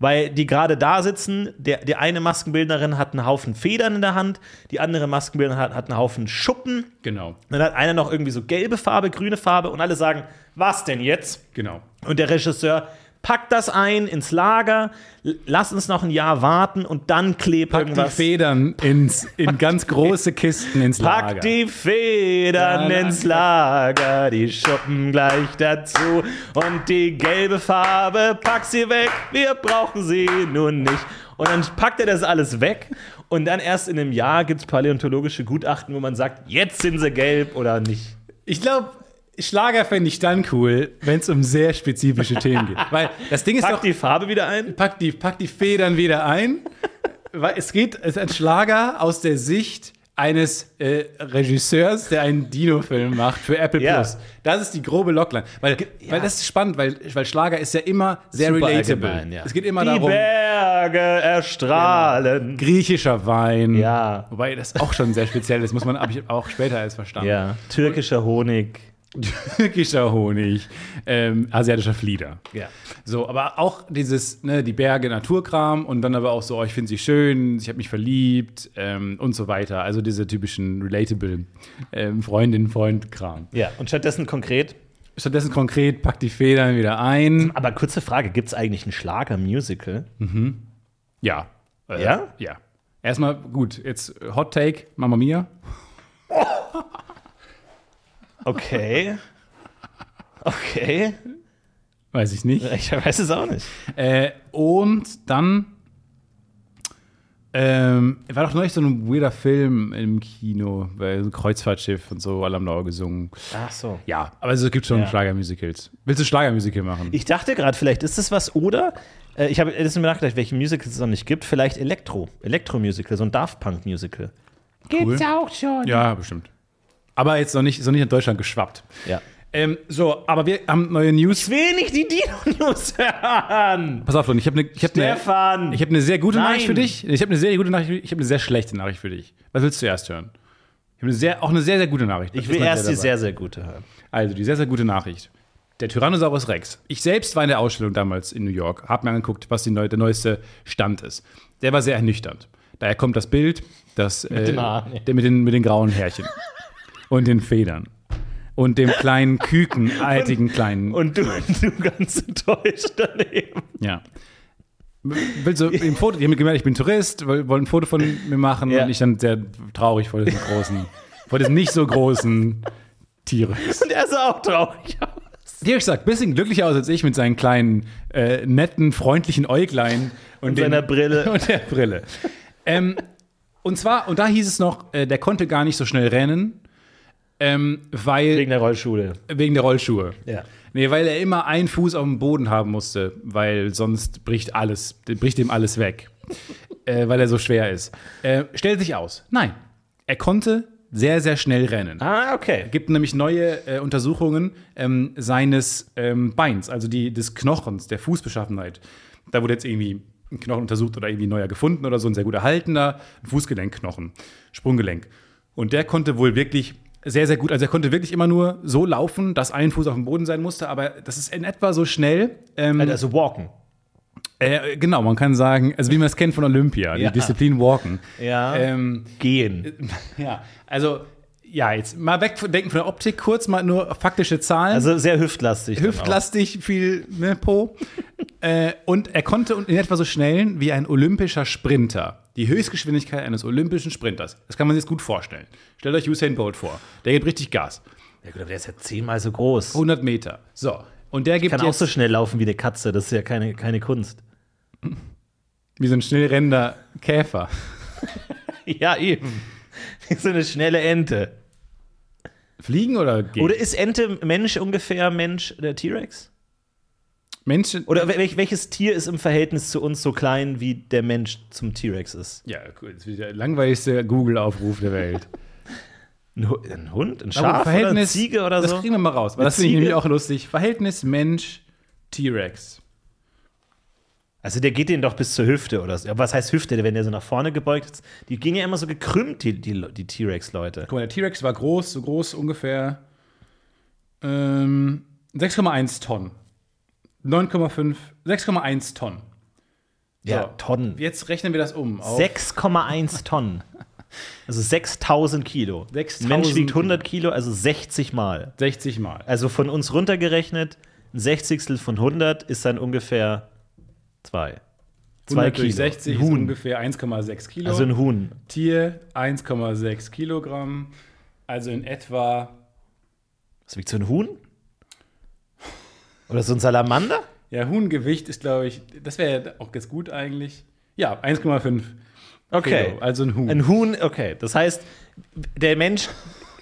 [SPEAKER 5] Weil die gerade da sitzen, der, die eine Maskenbildnerin hat einen Haufen Federn in der Hand, die andere Maskenbildnerin hat, hat einen Haufen Schuppen.
[SPEAKER 6] Genau,
[SPEAKER 5] Dann hat einer noch irgendwie so gelbe Farbe, grüne Farbe und alle sagen, was denn jetzt?
[SPEAKER 6] genau.
[SPEAKER 5] Und der Regisseur packt das ein ins Lager, lass uns noch ein Jahr warten und dann klebt
[SPEAKER 6] Pack die
[SPEAKER 5] irgendwas.
[SPEAKER 6] Federn ins, in ganz große Kisten ins Lager.
[SPEAKER 5] Pack die Federn
[SPEAKER 6] Ja,
[SPEAKER 5] ins Lager, die Schuppen gleich dazu und die gelbe Farbe, pack sie weg, wir brauchen sie nun nicht. Und dann packt er das alles weg und dann erst in einem Jahr gibt es paläontologische Gutachten, wo man sagt, jetzt sind sie gelb oder nicht.
[SPEAKER 6] Ich glaube, Schlager fände ich dann cool, wenn es um sehr spezifische Themen geht. Weil das Ding ist
[SPEAKER 5] Pack
[SPEAKER 6] doch,
[SPEAKER 5] die Farbe wieder ein.
[SPEAKER 6] pack die, pack die Federn wieder ein. Weil es geht, es ist ein Schlager aus der Sicht eines äh, Regisseurs, der einen Dino-Film macht für Apple
[SPEAKER 5] Ja.
[SPEAKER 6] Plus. Das ist die grobe Logline. Weil, weil das ist spannend, weil, weil Schlager ist ja immer sehr
[SPEAKER 5] Super
[SPEAKER 6] relatable.
[SPEAKER 5] allgemein, ja.
[SPEAKER 6] Es geht immer
[SPEAKER 5] die
[SPEAKER 6] darum,
[SPEAKER 5] Berge erstrahlen.
[SPEAKER 6] griechischer Wein.
[SPEAKER 5] Ja.
[SPEAKER 6] Wobei das auch schon sehr speziell ist, muss man ich auch später erst verstanden.
[SPEAKER 5] Ja, türkischer Honig.
[SPEAKER 6] Türkischer Honig, ähm, asiatischer Flieder.
[SPEAKER 5] Ja.
[SPEAKER 6] So, aber auch dieses, ne, die Berge, Naturkram und dann aber auch so, oh, ich finde sie schön, ich habe mich verliebt ähm, und so weiter. Also diese typischen relatable ähm, Freundin, Freund-Kram.
[SPEAKER 5] Ja, und stattdessen konkret.
[SPEAKER 6] Stattdessen konkret, pack die Federn wieder ein.
[SPEAKER 5] Aber kurze Frage: Gibt es eigentlich ein Schlager-Musical?
[SPEAKER 6] Ja. Äh,
[SPEAKER 5] Ja?
[SPEAKER 6] Ja. Erstmal, gut, jetzt Hot Take, Mamma Mia. [laughs]
[SPEAKER 5] Okay. Okay.
[SPEAKER 6] Weiß ich nicht.
[SPEAKER 5] Ich weiß es auch nicht.
[SPEAKER 6] Äh, und dann ähm, war doch neulich so ein weirder Film im Kino, bei so ein Kreuzfahrtschiff und so, alle haben da auch gesungen.
[SPEAKER 5] Ach so.
[SPEAKER 6] Ja, aber es gibt schon
[SPEAKER 5] Ja.
[SPEAKER 6] Schlagermusicals. Willst du Schlagermusical machen?
[SPEAKER 5] Ich dachte gerade, vielleicht ist das was oder. Äh, ich habe das mir nachgedacht, welche Musicals es noch nicht gibt. Vielleicht Elektro. Elektro-Musical, so ein Daft Punk-Musical.
[SPEAKER 6] Cool.
[SPEAKER 2] auch schon.
[SPEAKER 6] Ja, bestimmt. Aber jetzt noch nicht, ist noch nicht in Deutschland geschwappt.
[SPEAKER 5] Ja.
[SPEAKER 6] Ähm, so, aber wir haben neue News.
[SPEAKER 5] Ich will nicht die Dino-News hören.
[SPEAKER 6] Pass auf, Leute, ich habe eine ich hab ne,
[SPEAKER 5] Stefan.
[SPEAKER 6] ich hab ne sehr gute
[SPEAKER 5] Nein.
[SPEAKER 6] Nachricht für dich. Ich habe eine sehr gute Nachricht, ich habe eine sehr schlechte Nachricht für dich. Was willst du zuerst hören? Ich habe eine sehr, auch eine sehr, sehr gute Nachricht.
[SPEAKER 5] Ich will erst die sehr, sehr gute hören.
[SPEAKER 6] Also, die sehr, sehr gute Nachricht. Der Tyrannosaurus Rex. Ich selbst war in der Ausstellung damals in New York, habe mir angeguckt, was die neu, der neueste Stand ist. Der war sehr ernüchternd. Daher kommt das Bild, das, äh,
[SPEAKER 5] den Haaren, ja.
[SPEAKER 6] der mit, den, mit den grauen Härchen und den Federn und dem kleinen [laughs] kükenartigen kleinen.
[SPEAKER 5] Und du, [laughs] du ganz enttäuscht daneben.
[SPEAKER 6] ja. Willst du ein Foto? Die haben mir gemerkt, ich bin Tourist, woll- wollen ein Foto von mir machen
[SPEAKER 5] Ja.
[SPEAKER 6] und ich dann sehr traurig vor diesem großen, vor diesem nicht so großen T-Rex.
[SPEAKER 5] Und er sah auch traurig aus.
[SPEAKER 6] Dirk sagt, bisschen glücklicher aus als ich mit seinen kleinen, äh, netten, freundlichen Äuglein und,
[SPEAKER 5] Und seiner Brille. [laughs]
[SPEAKER 6] Und der Brille. ähm, und zwar, und da hieß es noch, äh, der konnte gar nicht so schnell rennen, ähm, weil
[SPEAKER 5] Wegen der Rollschule.
[SPEAKER 6] wegen der Rollschuhe.
[SPEAKER 5] Ja.
[SPEAKER 6] Nee, weil er immer einen Fuß auf dem Boden haben musste, weil sonst bricht alles, bricht ihm alles weg. [laughs] äh, weil er so schwer ist. Äh, stellt sich aus. Nein. Er konnte sehr, sehr schnell rennen.
[SPEAKER 5] Ah, okay.
[SPEAKER 6] gibt nämlich neue äh, Untersuchungen ähm, seines ähm, Beins, also die, des Knochens, der Fußbeschaffenheit. Da wurde jetzt irgendwie ein Knochen untersucht oder irgendwie neuer gefunden oder so, ein sehr gut erhaltener Fußgelenkknochen, Sprunggelenk. Und der konnte wohl wirklich sehr, sehr gut, also er konnte wirklich immer nur so laufen, dass ein Fuß auf dem Boden sein musste, aber das ist in etwa so schnell. Ähm,
[SPEAKER 5] Also walken.
[SPEAKER 6] äh, genau, man kann sagen, also wie man es kennt von Olympia,
[SPEAKER 5] Ja.
[SPEAKER 6] die Disziplin Walken.
[SPEAKER 5] Ja.
[SPEAKER 6] Ähm,
[SPEAKER 5] Gehen. [laughs]
[SPEAKER 6] ja, also ja, jetzt mal wegdenken von der Optik, kurz mal nur faktische Zahlen.
[SPEAKER 5] Also sehr hüftlastig.
[SPEAKER 6] Hüftlastig, viel ne, Po. [laughs] äh, und er konnte in etwa so schnell wie ein olympischer Sprinter. Die Höchstgeschwindigkeit eines olympischen Sprinters. Das kann man sich jetzt gut vorstellen. Stellt euch Usain Bolt vor. Der gibt richtig Gas.
[SPEAKER 5] Ja, gut, aber der ist ja zehnmal so groß.
[SPEAKER 6] 100 Meter. So. Und der gibt
[SPEAKER 5] Kann auch so schnell laufen wie eine Katze. Das ist ja keine, keine Kunst.
[SPEAKER 6] wie so ein schnell rennender Käfer. [laughs]
[SPEAKER 5] Ja, eben. Wie so eine schnelle Ente.
[SPEAKER 6] Fliegen oder gehen?
[SPEAKER 5] Oder ist Ente Mensch ungefähr Mensch der T-Rex?
[SPEAKER 6] Menschen.
[SPEAKER 5] Oder wel welches Tier ist im Verhältnis zu uns so klein, wie der Mensch zum T-Rex ist?
[SPEAKER 6] Ja, cool. Das ist der langweiligste Google-Aufruf der Welt.
[SPEAKER 5] Ein, Hu- ein Hund, ein Schaf oder eine Ziege oder
[SPEAKER 6] das
[SPEAKER 5] so?
[SPEAKER 6] kriegen wir mal raus. Das finde ich nämlich auch lustig. Verhältnis Mensch, T-Rex.
[SPEAKER 5] Also der geht denen doch bis zur Hüfte oder so. Aber Was heißt Hüfte, wenn der so nach vorne gebeugt ist? Die gehen ja immer so gekrümmt, die, die, die T-Rex-Leute.
[SPEAKER 6] Guck mal, der T-Rex war groß, so groß ungefähr ähm, 6,1 Tonnen. 9,5, 6,1 Tonnen.
[SPEAKER 5] Ja,
[SPEAKER 6] So.
[SPEAKER 5] Tonnen.
[SPEAKER 6] Jetzt rechnen wir das um. auf
[SPEAKER 5] 6,1 [laughs] Tonnen. Also 6000 Kilo.
[SPEAKER 6] 6000
[SPEAKER 5] Ein Mensch wiegt 100 Kilo, also 60 Mal.
[SPEAKER 6] 60 Mal.
[SPEAKER 5] Also von uns runtergerechnet, ein Sechzigstel von 100 ist dann ungefähr 2. 2
[SPEAKER 6] 100
[SPEAKER 5] Kilo.
[SPEAKER 6] durch 60
[SPEAKER 5] ein
[SPEAKER 6] ist
[SPEAKER 5] Huhn.
[SPEAKER 6] ungefähr 1,6 Kilo.
[SPEAKER 5] Also ein Huhn.
[SPEAKER 6] Tier 1,6 Kilogramm. Also in etwa,
[SPEAKER 5] Was wiegt so ein Huhn? Oder so ein Salamander?
[SPEAKER 6] ja, Huhngewicht ist, glaube ich, das wäre auch ganz gut eigentlich. Ja, 1,5
[SPEAKER 5] Okay.
[SPEAKER 6] Kilo. Also ein Huhn.
[SPEAKER 5] Ein Huhn, okay. Das heißt, der Mensch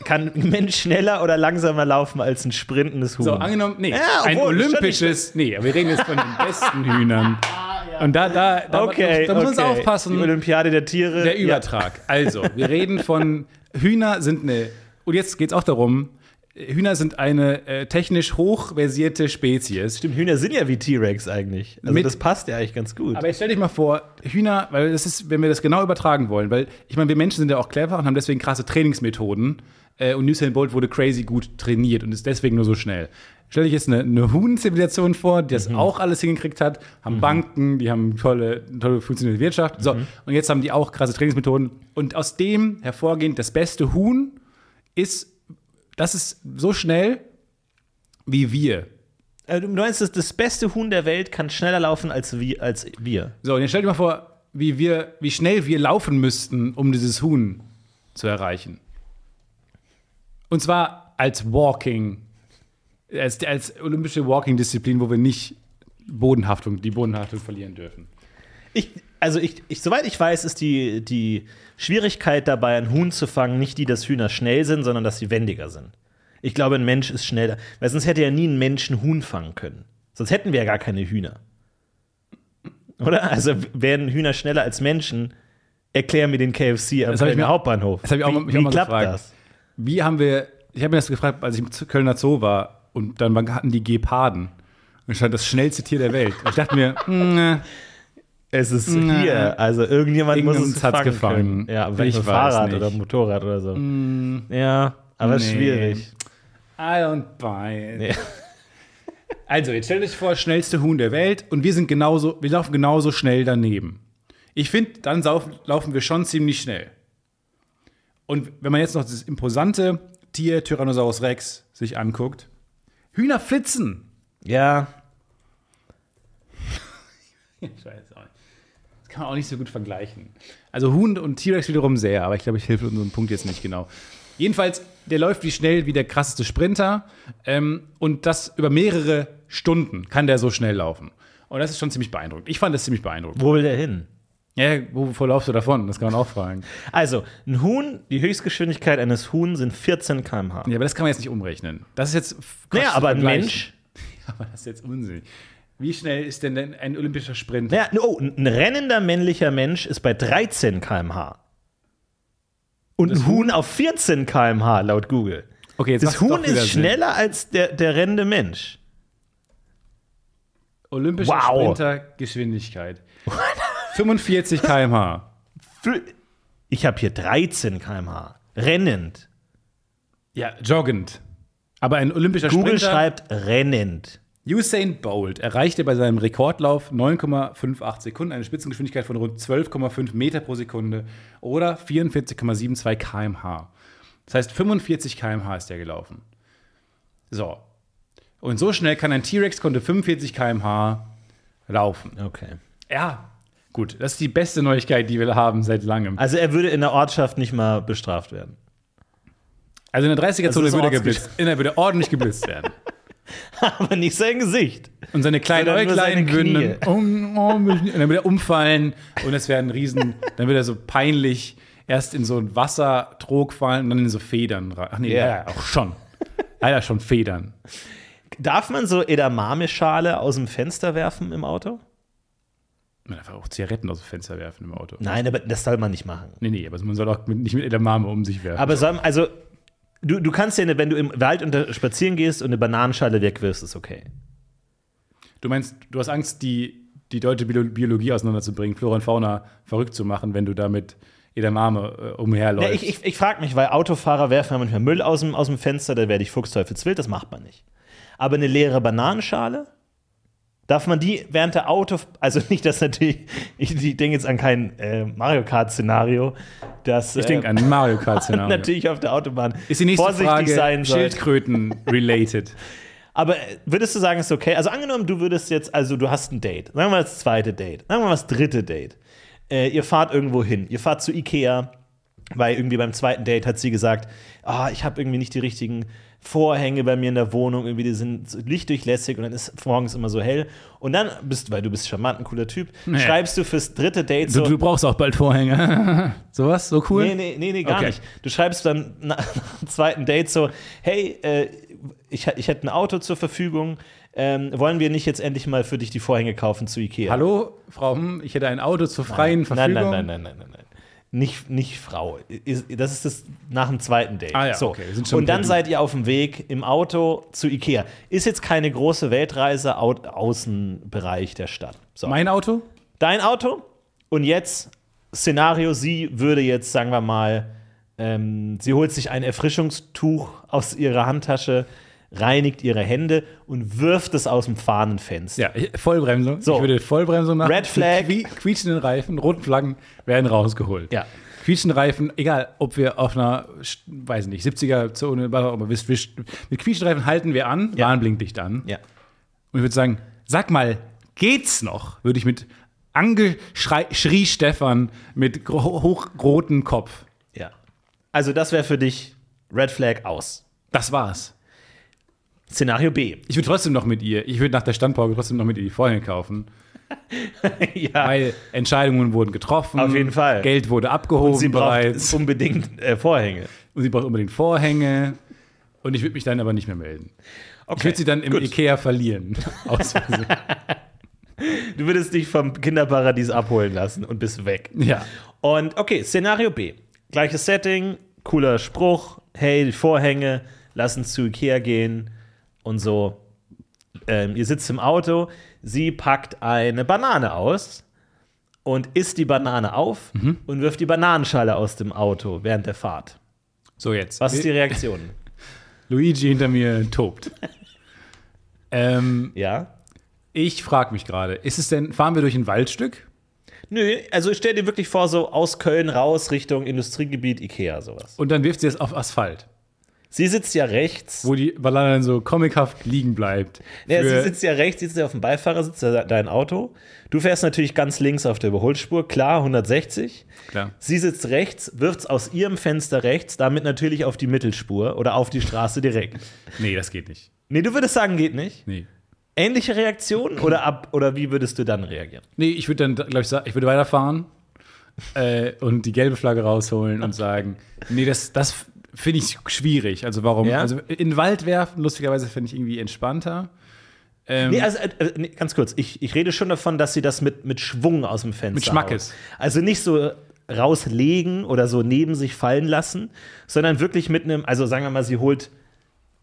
[SPEAKER 5] kann ein Mensch schneller oder langsamer laufen als ein sprintendes Huhn.
[SPEAKER 6] So, angenommen, nee,
[SPEAKER 5] Ja,
[SPEAKER 6] ein olympisches, nee, aber wir reden jetzt von den besten Hühnern. [laughs] Und da, da, da,
[SPEAKER 5] okay,
[SPEAKER 6] da muss man
[SPEAKER 5] okay.
[SPEAKER 6] aufpassen,
[SPEAKER 5] Die Olympiade der Tiere.
[SPEAKER 6] der Übertrag. Also, wir reden von, [laughs] Hühner sind eine, und jetzt geht es auch darum, Hühner sind eine äh, technisch hochversierte Spezies.
[SPEAKER 5] Stimmt, Hühner sind ja wie T-Rex eigentlich. Also
[SPEAKER 6] Mit-
[SPEAKER 5] das passt ja eigentlich ganz gut.
[SPEAKER 6] Aber jetzt stell dich mal vor, Hühner, weil das ist, wenn wir das genau übertragen wollen, weil ich meine, wir Menschen sind ja auch clever und haben deswegen krasse Trainingsmethoden. Äh, und Usain Bolt wurde crazy gut trainiert und ist deswegen nur so schnell. Stell dich jetzt eine, eine Huhn-Zivilisation vor, die das
[SPEAKER 5] Mhm.
[SPEAKER 6] auch alles hingekriegt hat, haben Banken, die haben tolle, tolle funktionierende Wirtschaft. So,
[SPEAKER 5] Mhm.
[SPEAKER 6] und jetzt haben die auch krasse Trainingsmethoden. Und aus dem hervorgehend, das beste Huhn ist, das ist so schnell wie wir.
[SPEAKER 5] Äh, du meinst, dass das beste Huhn der Welt kann schneller laufen als wir. Als wir.
[SPEAKER 6] So, und jetzt stell dir mal vor, wie, wir, wie schnell wir laufen müssten, um dieses Huhn zu erreichen. Und zwar als Walking, als, als olympische Walking-Disziplin, wo wir nicht Bodenhaftung, die Bodenhaftung verlieren dürfen.
[SPEAKER 5] Ich, also ich, ich, soweit ich weiß, ist die, die Schwierigkeit dabei, ein Huhn zu fangen, nicht die, dass Hühner schnell sind, sondern dass sie wendiger sind. Ich glaube, ein Mensch ist schneller. Weil sonst hätte ja nie ein Mensch ein Huhn fangen können. Sonst hätten wir ja gar keine Hühner. Oder? Also wären Hühner schneller als Menschen, erklär mir den KFC am
[SPEAKER 6] Das hab ich
[SPEAKER 5] Kölner
[SPEAKER 6] mir-
[SPEAKER 5] Hauptbahnhof.
[SPEAKER 6] das hab ich auch
[SPEAKER 5] wie,
[SPEAKER 6] mich auch
[SPEAKER 5] wie
[SPEAKER 6] mal
[SPEAKER 5] klappt
[SPEAKER 6] gefragt.
[SPEAKER 5] das?
[SPEAKER 6] Wie haben wir, ich habe mir das gefragt, als ich im Kölner Zoo war und dann hatten die Geparden. Und stand das schnellste Tier der Welt. Und ich dachte mir, mm, [laughs]
[SPEAKER 5] Es ist hier. Also irgendjemand muss
[SPEAKER 6] Irgendjemand
[SPEAKER 5] es
[SPEAKER 6] hat's
[SPEAKER 5] fangen
[SPEAKER 6] gefangen.
[SPEAKER 5] Können. Ja, vielleicht
[SPEAKER 6] Ich
[SPEAKER 5] Fahrrad
[SPEAKER 6] nicht.
[SPEAKER 5] oder Motorrad oder so. Ja, aber
[SPEAKER 6] Nee.
[SPEAKER 5] schwierig.
[SPEAKER 6] I don't buy it.
[SPEAKER 5] Nee. [laughs]
[SPEAKER 6] Also, jetzt stellt euch vor, schnellste Huhn der Welt und wir sind genauso, wir laufen genauso schnell daneben. Ich finde, dann laufen wir schon ziemlich schnell. Und wenn man jetzt noch das imposante Tier Tyrannosaurus Rex sich anguckt, Hühner flitzen.
[SPEAKER 5] Ja, [laughs]
[SPEAKER 6] Ich weiß auch nicht. Das kann man auch nicht so gut vergleichen. Also Huhn und T-Rex wiederum sehr, aber ich glaube, ich helfe unserem Punkt jetzt nicht genau. Jedenfalls, der läuft wie schnell wie der krasseste Sprinter ähm, und das über mehrere Stunden kann der so schnell laufen. Und das ist schon ziemlich beeindruckend. Ich fand das ziemlich beeindruckend.
[SPEAKER 5] wo will der hin?
[SPEAKER 6] Ja, wovor laufst du davon? Das kann man auch fragen.
[SPEAKER 5] Also, ein Huhn, die Höchstgeschwindigkeit eines Huhn sind 14 km/h.
[SPEAKER 6] Ja, aber das kann man jetzt nicht umrechnen. Das ist jetzt.
[SPEAKER 5] Naja, aber ein. Mensch. [laughs]
[SPEAKER 6] Aber das ist jetzt Unsinn. Wie schnell ist denn ein olympischer Sprinter?
[SPEAKER 5] Naja, oh, ein rennender männlicher Mensch ist bei 13 km/h. Und ein Huhn auf 14 km/h laut Google.
[SPEAKER 6] Okay, jetzt
[SPEAKER 5] Das Huhn ist
[SPEAKER 6] Sinn.
[SPEAKER 5] schneller als der, der rennende Mensch.
[SPEAKER 6] Olympische
[SPEAKER 5] Wow.
[SPEAKER 6] Sprintergeschwindigkeit. 45 [laughs] km/h.
[SPEAKER 5] Ich habe hier 13 km/h. Rennend.
[SPEAKER 6] Ja, joggend. Aber ein olympischer
[SPEAKER 5] Google
[SPEAKER 6] Sprinter.
[SPEAKER 5] schreibt rennend.
[SPEAKER 6] Usain Bolt erreichte bei seinem Rekordlauf 9,58 Sekunden, eine Spitzengeschwindigkeit von rund 12,5 Meter pro Sekunde oder 44,72 km/h. Das heißt, 45 km/h ist er gelaufen. So. Und so schnell kann ein T-Rex konnte 45 km/h laufen.
[SPEAKER 5] Okay.
[SPEAKER 6] Ja. Gut, das ist die beste Neuigkeit, die wir haben seit langem.
[SPEAKER 5] Also er würde in der Ortschaft nicht mal bestraft werden.
[SPEAKER 6] Also in der 30er-Zone
[SPEAKER 5] ist
[SPEAKER 6] würde er geblitzt. Er würde ordentlich geblitzt werden. [laughs] [laughs]
[SPEAKER 5] Aber nicht sein Gesicht.
[SPEAKER 6] Und seine kleinen Äuglein würden dann, oh, oh, und dann würde er umfallen und es wäre ein Riesen, [laughs] dann würde er so peinlich erst in so einen Wassertrog fallen und dann in so Federn rein. Ach nee,
[SPEAKER 5] Ja.
[SPEAKER 6] ja. auch schon. Alter, schon Federn.
[SPEAKER 5] Darf man so Edamame-Schale aus dem Fenster werfen im Auto?
[SPEAKER 6] Man darf auch Zigaretten aus dem Fenster werfen im Auto.
[SPEAKER 5] Nein, aber das soll man nicht machen.
[SPEAKER 6] Nee, nee, aber man soll auch mit, nicht mit Edamame um sich werfen.
[SPEAKER 5] Aber soll, also, du, du kannst ja, wenn du im Wald unter, spazieren gehst und eine Bananenschale wegwirfst, ist okay.
[SPEAKER 6] du meinst, du hast Angst, die, die deutsche Bio- Biologie auseinanderzubringen, Flora und Fauna verrückt zu machen, wenn du damit Edamame äh, umherläufst.
[SPEAKER 5] Ja, ich ich, ich frage mich, weil Autofahrer werfen ja manchmal Müll aus dem, aus dem Fenster, da werde ich fuchsteufelswild, das macht man nicht. Aber eine leere Bananenschale, darf man die während der Auto, also [laughs] nicht, dass natürlich, ich, ich denke jetzt an kein äh, Mario Kart-Szenario, dass
[SPEAKER 6] ich denke an ein Mario Kart-Szenario. [laughs]
[SPEAKER 5] natürlich auf der Autobahn
[SPEAKER 6] Ist die nächste
[SPEAKER 5] vorsichtig
[SPEAKER 6] Frage
[SPEAKER 5] sein soll.
[SPEAKER 6] Schildkröten-related? [laughs]
[SPEAKER 5] Aber äh, würdest du sagen, ist okay? Also angenommen, du würdest jetzt, also du hast ein Date, sagen wir mal das zweite Date, sagen wir mal das dritte Date. Äh, ihr fahrt irgendwo hin, ihr fahrt zu Ikea, weil irgendwie beim zweiten Date hat sie gesagt, ah, ich habe irgendwie nicht die richtigen Vorhänge bei mir in der Wohnung, irgendwie die sind lichtdurchlässig und dann ist morgens immer so hell. Und dann bist du, weil du bist charmant, ein cooler Typ, schreibst du fürs dritte Date
[SPEAKER 6] Du,
[SPEAKER 5] so,
[SPEAKER 6] du brauchst auch bald Vorhänge. [laughs] Sowas? So cool?
[SPEAKER 5] Nee, nee, nee, nee gar
[SPEAKER 6] Okay.
[SPEAKER 5] nicht. Du schreibst dann nach, [laughs] nach dem zweiten Date so: Hey, äh, ich, ich hätte ein Auto zur Verfügung. Ähm, wollen wir nicht jetzt endlich mal für dich die Vorhänge kaufen zu Ikea?
[SPEAKER 6] Hallo, Frau, hm, ich hätte ein Auto zur freien
[SPEAKER 5] Nein,
[SPEAKER 6] Verfügung.
[SPEAKER 5] nein, nein, nein, nein, nein, nein. Nicht, nicht Frau. Das ist das nach dem zweiten Date.
[SPEAKER 6] Ah ja,
[SPEAKER 5] so.
[SPEAKER 6] okay,
[SPEAKER 5] Und dann seid ihr auf dem Weg im Auto zu Ikea. Ist jetzt keine große Weltreise, Au Außenbereich der Stadt. So.
[SPEAKER 6] Mein Auto?
[SPEAKER 5] Dein Auto und jetzt Szenario, sie würde jetzt, sagen wir mal, ähm, sie holt sich ein Erfrischungstuch aus ihrer Handtasche, reinigt ihre Hände und wirft es aus dem Fahnenfenster.
[SPEAKER 6] Ja, Vollbremsung.
[SPEAKER 5] So.
[SPEAKER 6] Ich würde Vollbremsung machen.
[SPEAKER 5] Red Flag.
[SPEAKER 6] Die Qui quietschenden Reifen, roten Flaggen werden rausgeholt.
[SPEAKER 5] Ja.
[SPEAKER 6] Quietschende Reifen, egal, ob wir auf einer, weiß nicht, 70er-Zone, was auch immer, wisst, wisst, mit quietschenden Reifen halten wir an,
[SPEAKER 5] Ja.
[SPEAKER 6] Warnblinklicht an.
[SPEAKER 5] Ja.
[SPEAKER 6] Und ich würde sagen, sag mal, geht's noch? Würde ich mit angeschrei, schrie Stefan mit hochrotem Kopf.
[SPEAKER 5] ja. Also, das wäre für dich Red Flag aus.
[SPEAKER 6] Das war's.
[SPEAKER 5] Szenario B.
[SPEAKER 6] Ich würde trotzdem noch mit ihr, ich würde nach der Standpauke trotzdem noch mit ihr die Vorhänge kaufen. [laughs]
[SPEAKER 5] ja.
[SPEAKER 6] Weil Entscheidungen wurden getroffen.
[SPEAKER 5] Auf jeden Fall.
[SPEAKER 6] Geld wurde abgehoben
[SPEAKER 5] sie braucht
[SPEAKER 6] bereits. [laughs]
[SPEAKER 5] unbedingt äh, Vorhänge.
[SPEAKER 6] Und sie braucht unbedingt Vorhänge. Und ich würde mich dann aber nicht mehr melden. Ich würde sie dann im
[SPEAKER 5] gut.
[SPEAKER 6] Ikea verlieren. [laughs]
[SPEAKER 5] Du würdest dich vom Kinderparadies abholen lassen und bist weg.
[SPEAKER 6] ja.
[SPEAKER 5] Und okay, Szenario B. Gleiches Setting, cooler Spruch. Hey, die Vorhänge, lass uns zu Ikea gehen und so. Ähm, ihr sitzt im Auto, sie packt eine Banane aus und isst die Banane auf und wirft die Bananenschale aus dem Auto während der Fahrt.
[SPEAKER 6] So, jetzt.
[SPEAKER 5] Was ist die Reaktion? [laughs]
[SPEAKER 6] Luigi hinter mir tobt. ähm,
[SPEAKER 5] ja?
[SPEAKER 6] ich frage mich gerade, ist es denn, fahren wir durch ein Waldstück?
[SPEAKER 5] Nö, also stell dir wirklich vor, so aus Köln raus Richtung Industriegebiet Ikea, sowas.
[SPEAKER 6] Und dann wirft sie es auf Asphalt,
[SPEAKER 5] Sie sitzt ja rechts.
[SPEAKER 6] wo die Banane dann so comichaft liegen bleibt.
[SPEAKER 5] Ja, sie sitzt ja rechts, sitzt ja auf dem Beifahrersitz, de- dein Auto. Du fährst natürlich ganz links auf der Überholspur, klar, 160.
[SPEAKER 6] Klar.
[SPEAKER 5] Sie sitzt rechts, wirft es aus ihrem Fenster rechts, damit natürlich auf die Mittelspur oder auf die Straße direkt.
[SPEAKER 6] Nee, das geht nicht.
[SPEAKER 5] Nee, du würdest sagen, geht nicht.
[SPEAKER 6] Nee.
[SPEAKER 5] Ähnliche Reaktion oder ab oder wie würdest du dann reagieren?
[SPEAKER 6] Nee, ich würde dann, glaube ich, sagen, ich würde weiterfahren äh, und die gelbe Flagge rausholen und sagen, nee, das, das finde ich schwierig. Also warum?
[SPEAKER 5] Ja?
[SPEAKER 6] Also in den Wald werfen, lustigerweise finde ich irgendwie entspannter. Ähm,
[SPEAKER 5] Nee, also äh, äh, nee, ganz kurz, ich, ich rede schon davon, dass sie das mit, mit Schwung aus dem Fenster
[SPEAKER 6] Mit Schmackes.
[SPEAKER 5] Also nicht so rauslegen oder so neben sich fallen lassen, sondern wirklich mit einem, also sagen wir mal, sie holt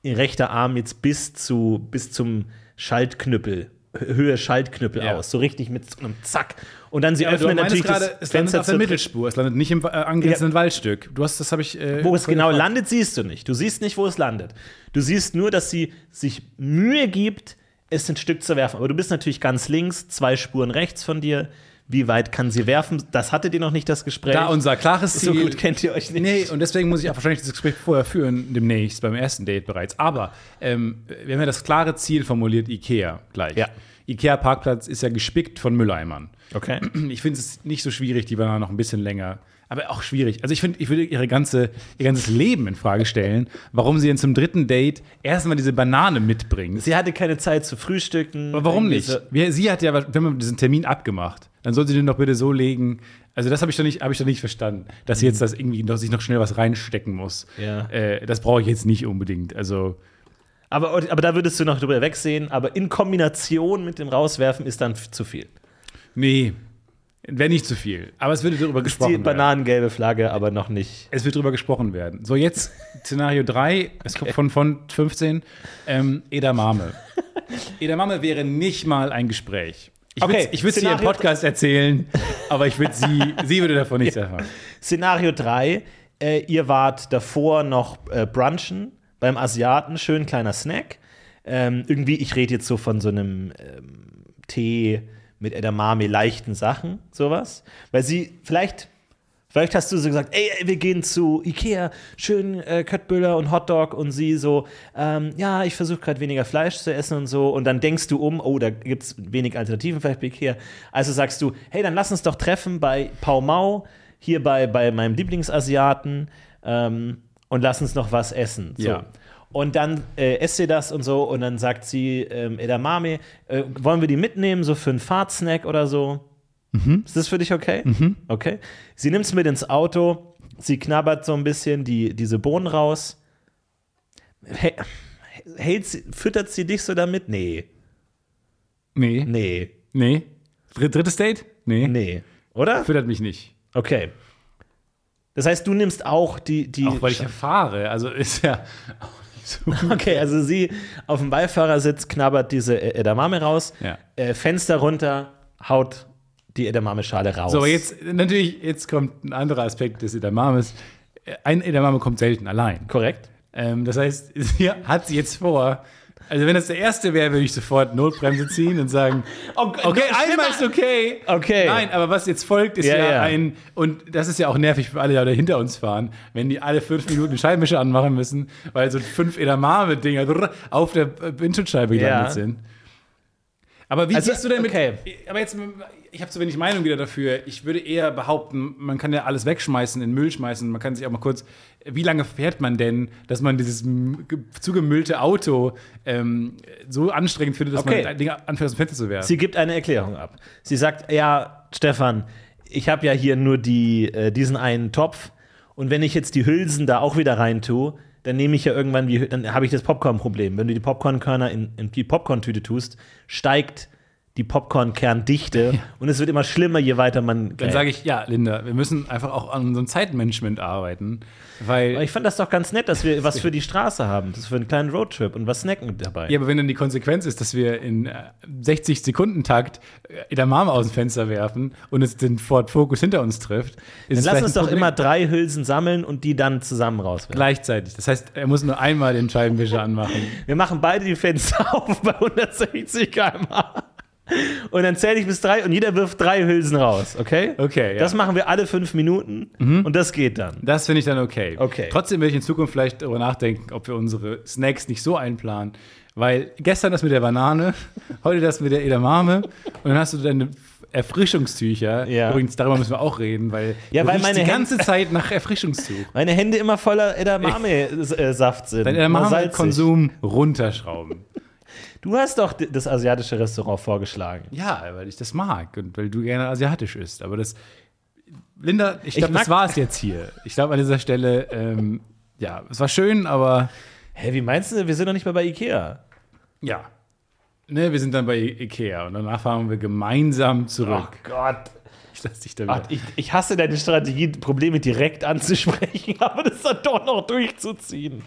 [SPEAKER 5] ihr rechter Arm jetzt bis zu bis zum Schaltknüppel, Höhe Schaltknüppel
[SPEAKER 6] Ja.
[SPEAKER 5] aus, so richtig mit so einem Zack. Und dann sie
[SPEAKER 6] ja,
[SPEAKER 5] öffnen natürlich
[SPEAKER 6] gerade,
[SPEAKER 5] das
[SPEAKER 6] es landet
[SPEAKER 5] Fenster
[SPEAKER 6] auf der Mittelspur. Es landet nicht im äh, angrenzenden Waldstück. Du hast, das habe ich. Äh,
[SPEAKER 5] Wo es genau
[SPEAKER 6] gefragt.
[SPEAKER 5] landet, siehst du nicht. Du siehst nicht, wo es landet. Du siehst nur, dass sie sich Mühe gibt, es ein Stück zu werfen. Aber du bist natürlich ganz links, zwei Spuren rechts von dir. Wie weit kann sie werfen? Das hattet ihr noch nicht, das Gespräch.
[SPEAKER 6] Da unser klares
[SPEAKER 5] so
[SPEAKER 6] Ziel.
[SPEAKER 5] gut kennt ihr euch nicht.
[SPEAKER 6] Nee, und deswegen muss ich auch wahrscheinlich das Gespräch vorher führen, demnächst, beim ersten Date bereits. Aber ähm, wir haben ja das klare Ziel formuliert, Ikea gleich.
[SPEAKER 5] Ja.
[SPEAKER 6] Ikea-Parkplatz ist ja gespickt von Mülleimern.
[SPEAKER 5] Okay.
[SPEAKER 6] Ich finde es nicht so schwierig, die Banane noch ein bisschen länger. Aber auch schwierig. Also ich finde, ich würde ihre ganze, ihr ganzes Leben in Frage stellen, warum sie denn zum dritten Date erstmal diese Banane mitbringt.
[SPEAKER 5] Sie hatte keine Zeit zu frühstücken.
[SPEAKER 6] Aber warum nicht?
[SPEAKER 5] so-
[SPEAKER 6] sie hat ja, wenn man diesen Termin abgemacht, dann soll sie den doch bitte so legen. Also das habe ich doch nicht, habe ich doch nicht verstanden, dass sie jetzt das irgendwie noch, sich noch schnell was reinstecken muss.
[SPEAKER 5] Ja.
[SPEAKER 6] Äh, das brauche ich jetzt nicht unbedingt. Also
[SPEAKER 5] Aber, aber da würdest du noch drüber wegsehen, aber in Kombination mit dem Rauswerfen ist dann zu viel.
[SPEAKER 6] Nee, wäre nicht zu viel. Aber es würde darüber
[SPEAKER 5] Die
[SPEAKER 6] gesprochen werden.
[SPEAKER 5] bananengelbe Flagge, aber noch nicht.
[SPEAKER 6] Es wird darüber gesprochen werden. So, jetzt [laughs] Szenario 3, es kommt von, von 15, ähm, Edamame. Edamame wäre nicht mal ein Gespräch. Ich
[SPEAKER 5] Okay,
[SPEAKER 6] würde ich würd's dir im Podcast erzählen, aber ich würde sie, [laughs] sie würde davon nichts erfahren.
[SPEAKER 5] Szenario 3, äh, ihr wart davor noch äh, brunchen beim Asiaten, schön kleiner Snack. Ähm, irgendwie, ich rede jetzt so von so einem ähm, Tee mit Edamame, leichten Sachen, sowas. Weil sie, vielleicht, vielleicht hast du so gesagt, ey, ey wir gehen zu Ikea, schön äh, Köttböller und Hotdog und sie so, ähm, ja, ich versuche gerade weniger Fleisch zu essen und so. Und dann denkst du um, oh, da gibt es wenig Alternativen vielleicht bei Ikea. Also sagst du, hey, dann lass uns doch treffen bei Pau Mau, hier bei, bei meinem Lieblingsasiaten ähm, und lass uns noch was essen. So.
[SPEAKER 6] Ja.
[SPEAKER 5] Und dann äh, esst ihr das und so und dann sagt sie, ähm, Edamame, äh, wollen wir die mitnehmen, so für einen Fahrtsnack oder so? Ist das für dich okay? Okay. Sie nimmt es mit ins Auto, sie knabbert so ein bisschen die, diese Bohnen raus. Hä- Hält sie, füttert sie dich so damit? Nee.
[SPEAKER 6] Nee,
[SPEAKER 5] Nee.
[SPEAKER 6] nee. Dritt, drittes Date? Nee.
[SPEAKER 5] Nee. Oder?
[SPEAKER 6] Füttert mich nicht.
[SPEAKER 5] Okay. Das heißt, du nimmst auch die. die
[SPEAKER 6] Auch weil ich erfahre. Also ist ja so. [laughs]
[SPEAKER 5] Okay, also sie auf dem Beifahrersitz knabbert diese Edamame raus,
[SPEAKER 6] Ja.
[SPEAKER 5] äh, Fenster runter, haut die Edamame-Schale raus.
[SPEAKER 6] So, jetzt natürlich, jetzt kommt ein anderer Aspekt des Edamames. Ein Edamame kommt selten allein.
[SPEAKER 5] Korrekt?
[SPEAKER 6] Ähm, das heißt, [laughs] sie hat sie jetzt vor. Also, wenn das der erste wäre, würde ich sofort Notbremse ziehen und sagen:
[SPEAKER 5] Okay,
[SPEAKER 6] Okay, einmal ist okay.
[SPEAKER 5] Okay.
[SPEAKER 6] Nein, aber was jetzt folgt, ist
[SPEAKER 5] Ja,
[SPEAKER 6] ja,
[SPEAKER 5] ja.
[SPEAKER 6] ein. Und das ist ja auch nervig für alle, die da hinter uns fahren, wenn die alle fünf Minuten Scheibenwischer anmachen müssen, weil so fünf Edamame-Dinger auf der Windschutzscheibe gelandet
[SPEAKER 5] Ja.
[SPEAKER 6] sind. Aber wie
[SPEAKER 5] Also,
[SPEAKER 6] siehst du denn mit.
[SPEAKER 5] okay.
[SPEAKER 6] Aber jetzt, ich habe zu wenig Meinung wieder dafür. Ich würde eher behaupten, man kann ja alles wegschmeißen, in Müll schmeißen. Man kann sich auch mal kurz. Wie lange fährt man denn, dass man dieses zugemüllte Auto ähm, so anstrengend findet, dass
[SPEAKER 5] Okay.
[SPEAKER 6] man Dinge anfängt, aus dem Fenster zu werfen?
[SPEAKER 5] Sie gibt eine Erklärung ab. Sie sagt, ja, Stefan, ich habe ja hier nur die, äh, diesen einen Topf und wenn ich jetzt die Hülsen da auch wieder rein tue, dann nehme ich ja irgendwann, die, dann habe ich das Popcorn-Problem. Wenn du die Popcornkörner in, in die Popcorn-Tüte tust, steigt die Popcorn-Kerndichte und es wird immer schlimmer, je weiter man.
[SPEAKER 6] Dann sage ich, ja, Linda, wir müssen einfach auch an unserem Zeitmanagement arbeiten,
[SPEAKER 5] Aber
[SPEAKER 6] weil.
[SPEAKER 5] ich fand das doch ganz nett, dass wir was für die Straße haben. Das ist für einen kleinen Roadtrip und was snacken dabei.
[SPEAKER 6] Ja, aber wenn dann die Konsequenz ist, dass wir in äh, 60 Sekunden Takt äh, Edamame aus dem Fenster werfen und es den Ford Focus hinter uns trifft, ist
[SPEAKER 5] Dann
[SPEAKER 6] es
[SPEAKER 5] lass uns doch immer drei Hülsen sammeln und die dann zusammen rauswerfen.
[SPEAKER 6] gleichzeitig. Das heißt, er muss nur einmal den Scheibenwischer anmachen.
[SPEAKER 5] Wir machen beide die Fenster [laughs] auf bei 160 km/h. Und dann zähle ich bis drei und jeder wirft drei Hülsen raus, okay?
[SPEAKER 6] Okay, ja.
[SPEAKER 5] Das machen wir alle fünf Minuten und das geht dann.
[SPEAKER 6] Das finde ich dann okay.
[SPEAKER 5] Okay.
[SPEAKER 6] Trotzdem will ich in Zukunft vielleicht darüber nachdenken, ob wir unsere Snacks nicht so einplanen. Weil gestern das mit der Banane, [laughs] heute das mit der Edamame und dann hast du deine Erfrischungstücher.
[SPEAKER 5] Ja.
[SPEAKER 6] Übrigens, darüber müssen wir auch reden, weil,
[SPEAKER 5] Ja,
[SPEAKER 6] du
[SPEAKER 5] weil meine
[SPEAKER 6] die
[SPEAKER 5] Hände-
[SPEAKER 6] ganze Zeit nach Erfrischungstuch. [laughs]
[SPEAKER 5] Meine Hände immer voller Edamame-Saft sind.
[SPEAKER 6] Dein. Edamame-Konsum runterschrauben.
[SPEAKER 5] Du hast doch das asiatische Restaurant vorgeschlagen.
[SPEAKER 6] Ja, weil ich das mag und weil du gerne asiatisch isst. Aber das, Linda, ich glaube, das war es jetzt hier. Ich glaube, an dieser Stelle, ähm, ja, es war schön, aber
[SPEAKER 5] Hä, wie meinst du, wir sind doch nicht mehr bei Ikea.
[SPEAKER 6] ja. Ne, wir sind dann bei Ikea und danach fahren wir gemeinsam
[SPEAKER 5] Oh
[SPEAKER 6] zurück.
[SPEAKER 5] Gott.
[SPEAKER 6] Ich lass dich da
[SPEAKER 5] Ach, ich, ich hasse deine Strategie, Probleme direkt anzusprechen, [laughs] aber das dann doch noch durchzuziehen.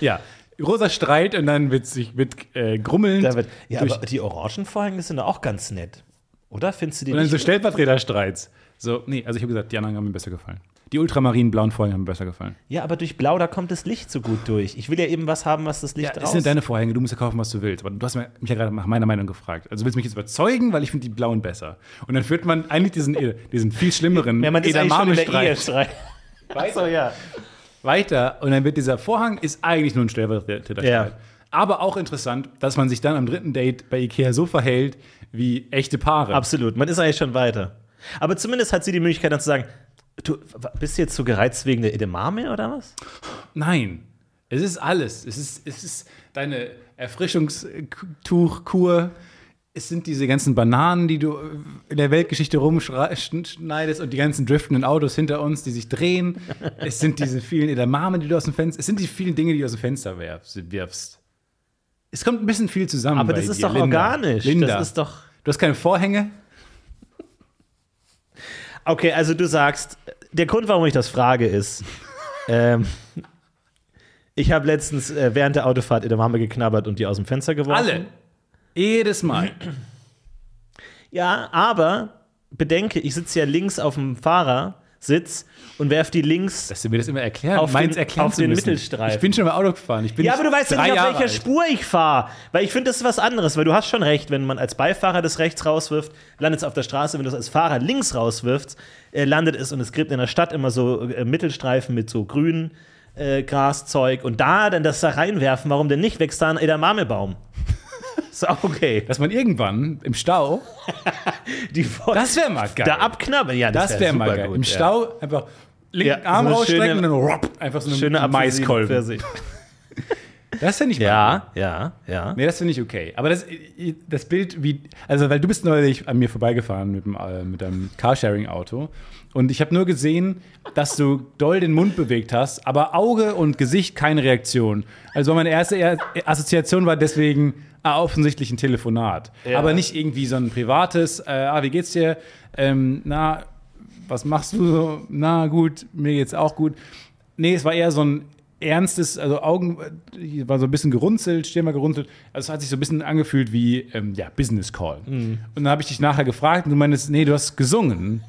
[SPEAKER 6] Ja, großer Streit und dann wird sich mit äh,
[SPEAKER 5] wird, ja, aber die Orangenvorhänge sind doch auch ganz nett. Oder findest du die
[SPEAKER 6] und dann
[SPEAKER 5] nicht?
[SPEAKER 6] so Stellvertreterstreits. So, nee, also ich habe gesagt, die anderen haben mir besser gefallen. Die ultramarinen blauen Vorhänge haben mir besser gefallen.
[SPEAKER 5] Ja, aber durch Blau, da kommt das Licht so gut durch. Ich will ja eben was haben, was das Licht
[SPEAKER 6] Ja, das
[SPEAKER 5] raus...
[SPEAKER 6] sind deine Vorhänge, du musst ja kaufen, was du willst. Aber du hast mich ja gerade nach meiner Meinung gefragt. Also du willst mich jetzt überzeugen, weil ich finde die blauen besser. Und dann führt man eigentlich diesen, [laughs] diesen viel schlimmeren
[SPEAKER 5] ja, man ist eigentlich schon in der Ehestreit. Achso, ja.
[SPEAKER 6] Weiter. Und dann wird dieser Vorhang ist eigentlich nur ein Stellvertreterstreit.
[SPEAKER 5] Ja.
[SPEAKER 6] Aber auch interessant, dass man sich dann am dritten Date bei Ikea so verhält wie echte Paare.
[SPEAKER 5] Absolut, man ist eigentlich schon weiter. Aber zumindest hat sie die Möglichkeit dann zu sagen, du bist du jetzt so gereizt wegen der Edamame oder was?
[SPEAKER 6] Nein, es ist alles. Es ist, es ist deine Erfrischungstuchkur. Es sind diese ganzen Bananen, die du in der Weltgeschichte rumschneidest und die ganzen driftenden Autos hinter uns, die sich drehen. [laughs] es sind diese vielen Edamame, die du aus dem Fenster, es sind die vielen Dinge, die du aus dem Fenster wirfst. Es kommt ein bisschen viel zusammen.
[SPEAKER 5] Aber das ist
[SPEAKER 6] dir,
[SPEAKER 5] doch
[SPEAKER 6] Linda.
[SPEAKER 5] organisch.
[SPEAKER 6] Linda,
[SPEAKER 5] Das ist doch.
[SPEAKER 6] du hast keine Vorhänge?
[SPEAKER 5] Okay, also du sagst, der Grund, warum ich das frage, ist, [laughs] ähm, ich habe letztens äh, während der Autofahrt Edamame geknabbert und die aus dem Fenster geworfen.
[SPEAKER 6] Alle. Jedes Mal.
[SPEAKER 5] Ja, aber bedenke, ich sitze ja links auf dem Fahrersitz und werfe die links.
[SPEAKER 6] Dass du mir das immer erklären,
[SPEAKER 5] Auf
[SPEAKER 6] meins
[SPEAKER 5] den-
[SPEAKER 6] erklären
[SPEAKER 5] auf den
[SPEAKER 6] müssen.
[SPEAKER 5] Mittelstreifen.
[SPEAKER 6] Ich bin schon mal Auto gefahren. Ich bin
[SPEAKER 5] Ja, aber du weißt ja nicht, auf
[SPEAKER 6] Jahre
[SPEAKER 5] welcher
[SPEAKER 6] alt.
[SPEAKER 5] Spur ich fahre. Weil ich finde, das ist was anderes. Weil du hast schon recht, wenn man als Beifahrer das rechts rauswirft, landet es auf der Straße. Wenn du es als Fahrer links rauswirfst, äh, landet es und es gibt in der Stadt immer so äh, Mittelstreifen mit so grün äh, Graszeug. Und da dann das da reinwerfen, warum denn nicht? Wächst da ein Edamamebaum. [laughs] ist auch okay.
[SPEAKER 6] Dass man irgendwann im Stau, [laughs]
[SPEAKER 5] Die
[SPEAKER 6] das wäre mal geil.
[SPEAKER 5] da abknabbern. Ja,
[SPEAKER 6] das wäre mal
[SPEAKER 5] super
[SPEAKER 6] geil.
[SPEAKER 5] gut,
[SPEAKER 6] Im
[SPEAKER 5] ja.
[SPEAKER 6] Stau einfach linken
[SPEAKER 5] Ja,
[SPEAKER 6] Arm
[SPEAKER 5] so
[SPEAKER 6] rausstrecken
[SPEAKER 5] schöne-
[SPEAKER 6] und dann einfach so eine
[SPEAKER 5] Schöne
[SPEAKER 6] Maiskolben.
[SPEAKER 5] sich. [laughs]
[SPEAKER 6] Das finde ich mal
[SPEAKER 5] Ja, ja, ja.
[SPEAKER 6] Nee, das finde ich okay. Aber das, das Bild, wie. Also, weil du bist neulich an mir vorbeigefahren mit, dem, äh, mit deinem Carsharing-Auto. Und ich habe nur gesehen, dass du doll den Mund bewegt hast, aber Auge und Gesicht keine Reaktion. Also meine erste Er- Assoziation war deswegen offensichtlich ein Telefonat.
[SPEAKER 5] Ja.
[SPEAKER 6] Aber nicht irgendwie so ein privates, äh, ah, wie geht's dir? Ähm, na, was machst du so? Na gut, mir geht's auch gut. Nee, es war eher so ein ernstes, also Augen äh, war so ein bisschen gerunzelt, Stirn war gerunzelt. Also es hat sich so ein bisschen angefühlt wie ähm, ja, Business Call. Und dann habe ich dich nachher gefragt und du meinst, nee, du hast gesungen.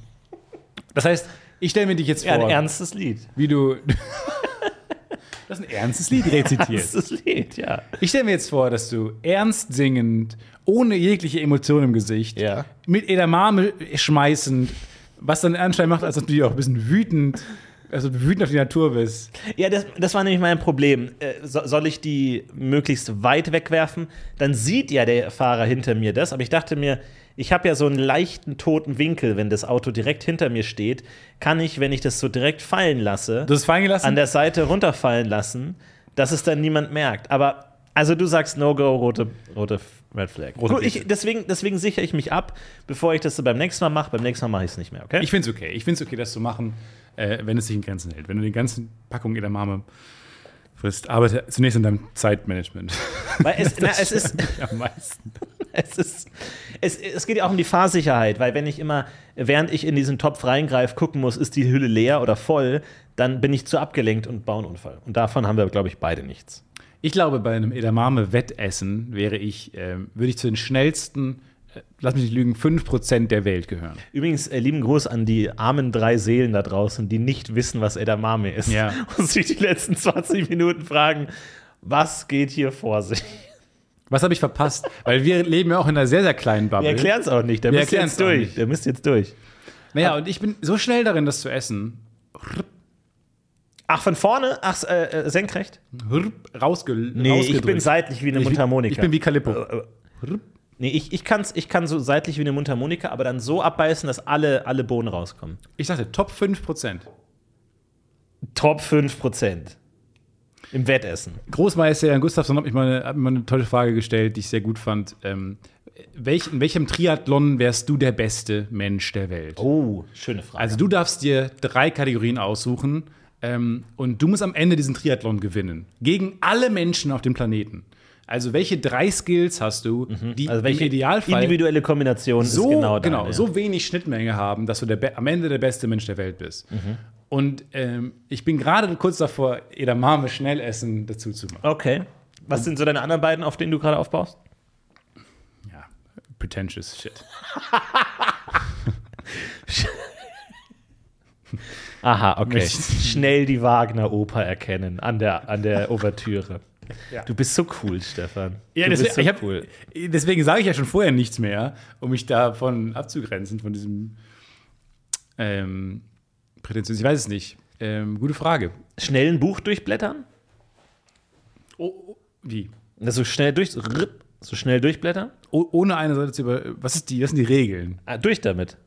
[SPEAKER 6] Das heißt, ich stelle mir dich jetzt
[SPEAKER 5] Ja,
[SPEAKER 6] vor,
[SPEAKER 5] ein ernstes Lied.
[SPEAKER 6] wie du. [laughs] das ist ein ernstes Lied rezitierst. [laughs]
[SPEAKER 5] Ernstes Lied, ja.
[SPEAKER 6] Ich stelle mir jetzt vor, dass du ernst singend, ohne jegliche Emotion im Gesicht,
[SPEAKER 5] Ja.
[SPEAKER 6] mit Edamame schmeißend, was dann anscheinend macht, als ob du dir auch ein bisschen wütend, also wütend auf die Natur bist.
[SPEAKER 5] Ja, das, das war nämlich mein Problem. Äh, so, soll ich die möglichst weit wegwerfen? Dann sieht ja der Fahrer hinter mir das, aber ich dachte mir, ich habe ja so einen leichten toten Winkel, wenn das Auto direkt hinter mir steht, kann ich, wenn ich das so direkt fallen lasse,
[SPEAKER 6] es fallen gelassen?
[SPEAKER 5] an der Seite runterfallen lassen, dass es dann niemand merkt. Aber also du sagst No-Go, rote, rote Red Flag.
[SPEAKER 6] Rote
[SPEAKER 5] Gut, ich, deswegen, deswegen sichere ich mich ab, bevor ich das so beim nächsten Mal mache. Beim nächsten Mal mache ich es nicht mehr, okay?
[SPEAKER 6] ich finde es okay. Ich finde es okay, das zu machen, äh, wenn es sich in Grenzen hält. Wenn du die ganzen Packungen Edamame frisst. Arbeite zunächst an deinem Zeitmanagement.
[SPEAKER 5] Weil es, [laughs] na, es ist,
[SPEAKER 6] Am meisten.
[SPEAKER 5] Es, ist, es, es geht ja auch um die Fahrsicherheit, weil wenn ich immer, während ich in diesen Topf reingreife, gucken muss, ist die Hülle leer oder voll, dann bin ich zu abgelenkt und baue einen Unfall. Und davon haben wir, glaube ich, beide nichts.
[SPEAKER 6] Ich glaube, bei einem Edamame-Wettessen wäre ich, ähm, würde ich zu den schnellsten, äh, lass mich nicht lügen, 5% der Welt gehören.
[SPEAKER 5] Übrigens, äh, lieben Gruß an die armen drei Seelen da draußen, die nicht wissen, was Edamame ist.
[SPEAKER 6] Ja. [laughs]
[SPEAKER 5] Und sich die letzten 20 Minuten fragen, was geht hier vor sich?
[SPEAKER 6] Was habe ich verpasst? [laughs] Weil wir leben ja auch in einer sehr, sehr kleinen Bubble.
[SPEAKER 5] Wir erklären es auch nicht, der
[SPEAKER 6] Wir
[SPEAKER 5] müsst ihr jetzt durch. Der müsst jetzt durch.
[SPEAKER 6] Naja, und ich bin so schnell darin, das zu essen.
[SPEAKER 5] Ach, von vorne? Ach, äh, äh, senkrecht?
[SPEAKER 6] Rausge
[SPEAKER 5] Nee, ich bin seitlich wie eine
[SPEAKER 6] Ich
[SPEAKER 5] Mundharmonika.
[SPEAKER 6] Ich bin wie Calippo.
[SPEAKER 5] Nee, ich, ich, kann's, ich kann so seitlich wie eine Mundharmonika, aber dann so abbeißen, dass alle, alle Bohnen rauskommen.
[SPEAKER 6] Ich sagte Top 5%.
[SPEAKER 5] Top 5%. Im Wettessen.
[SPEAKER 6] Großmeister Jan Gustafsson hat mich mal hat mir mal eine tolle Frage gestellt, die ich sehr gut fand. Ähm, welch, in welchem Triathlon wärst du der beste Mensch der Welt?
[SPEAKER 5] Oh, schöne Frage.
[SPEAKER 6] Also du darfst dir drei Kategorien aussuchen ähm, und du musst am Ende diesen Triathlon gewinnen. Gegen alle Menschen auf dem Planeten. Also welche drei Skills hast du, die
[SPEAKER 5] also welche
[SPEAKER 6] im Idealfall
[SPEAKER 5] individuelle Kombination
[SPEAKER 6] so,
[SPEAKER 5] ist genau da.
[SPEAKER 6] genau, so wenig Schnittmenge haben, dass du der, am Ende der beste Mensch der Welt bist.
[SPEAKER 5] Mhm.
[SPEAKER 6] Und ähm, ich bin gerade kurz davor, Edamame Schnellessen dazu zu machen.
[SPEAKER 5] Okay. Was sind so deine anderen beiden, auf denen du gerade aufbaust?
[SPEAKER 6] Ja, pretentious shit. [laughs]
[SPEAKER 5] Aha, okay. Schnell die Wagner-Oper erkennen an der, an der [laughs] Ouvertüre.
[SPEAKER 6] Ja.
[SPEAKER 5] Du bist so cool, Stefan.
[SPEAKER 6] Ja, deswegen,
[SPEAKER 5] so
[SPEAKER 6] hab,
[SPEAKER 5] cool.
[SPEAKER 6] deswegen sage ich ja schon vorher nichts mehr, um mich davon abzugrenzen, von diesem ähm, prätentiös. Ich weiß es nicht. Ähm, gute Frage.
[SPEAKER 5] Schnell ein Buch durchblättern?
[SPEAKER 6] Oh, oh, wie?
[SPEAKER 5] Das so schnell durch, so, ripp, so schnell durchblättern?
[SPEAKER 6] Oh, ohne eine Seite zu über. Was, ist die, was sind die Regeln?
[SPEAKER 5] Ah, durch damit.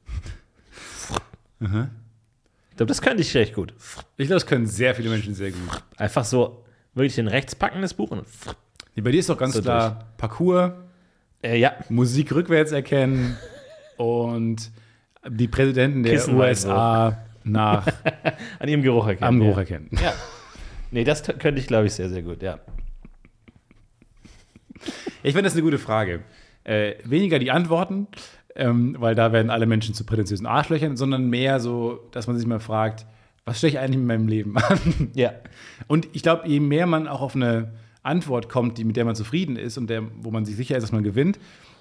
[SPEAKER 5] Ich glaube, das könnte ich recht gut.
[SPEAKER 6] Ich glaube, das können sehr viele Menschen sehr gut.
[SPEAKER 5] Einfach so wirklich den rechts packen, das Buch und
[SPEAKER 6] Nee, bei dir ist doch ganz
[SPEAKER 5] So
[SPEAKER 6] klar Parcours,
[SPEAKER 5] Äh, ja,
[SPEAKER 6] Musik rückwärts erkennen und die Präsidenten der
[SPEAKER 5] Kissenweißwurf.
[SPEAKER 6] USA nach [laughs]
[SPEAKER 5] an ihrem Geruch erkennen.
[SPEAKER 6] am Geruch
[SPEAKER 5] ja.
[SPEAKER 6] erkennen.
[SPEAKER 5] Ja. Nee, das könnte ich, glaube ich, sehr, sehr gut, ja.
[SPEAKER 6] Ich finde das eine gute Frage. Äh, weniger die Antworten, ähm, weil da werden alle Menschen zu prätentiösen Arschlöchern, sondern mehr so, dass man sich mal fragt, was stelle ich eigentlich mit meinem Leben an?
[SPEAKER 5] Ja.
[SPEAKER 6] Und ich glaube, je mehr man auch auf eine Antwort kommt, die, mit der man zufrieden ist und der, wo man sich sicher ist, dass man gewinnt,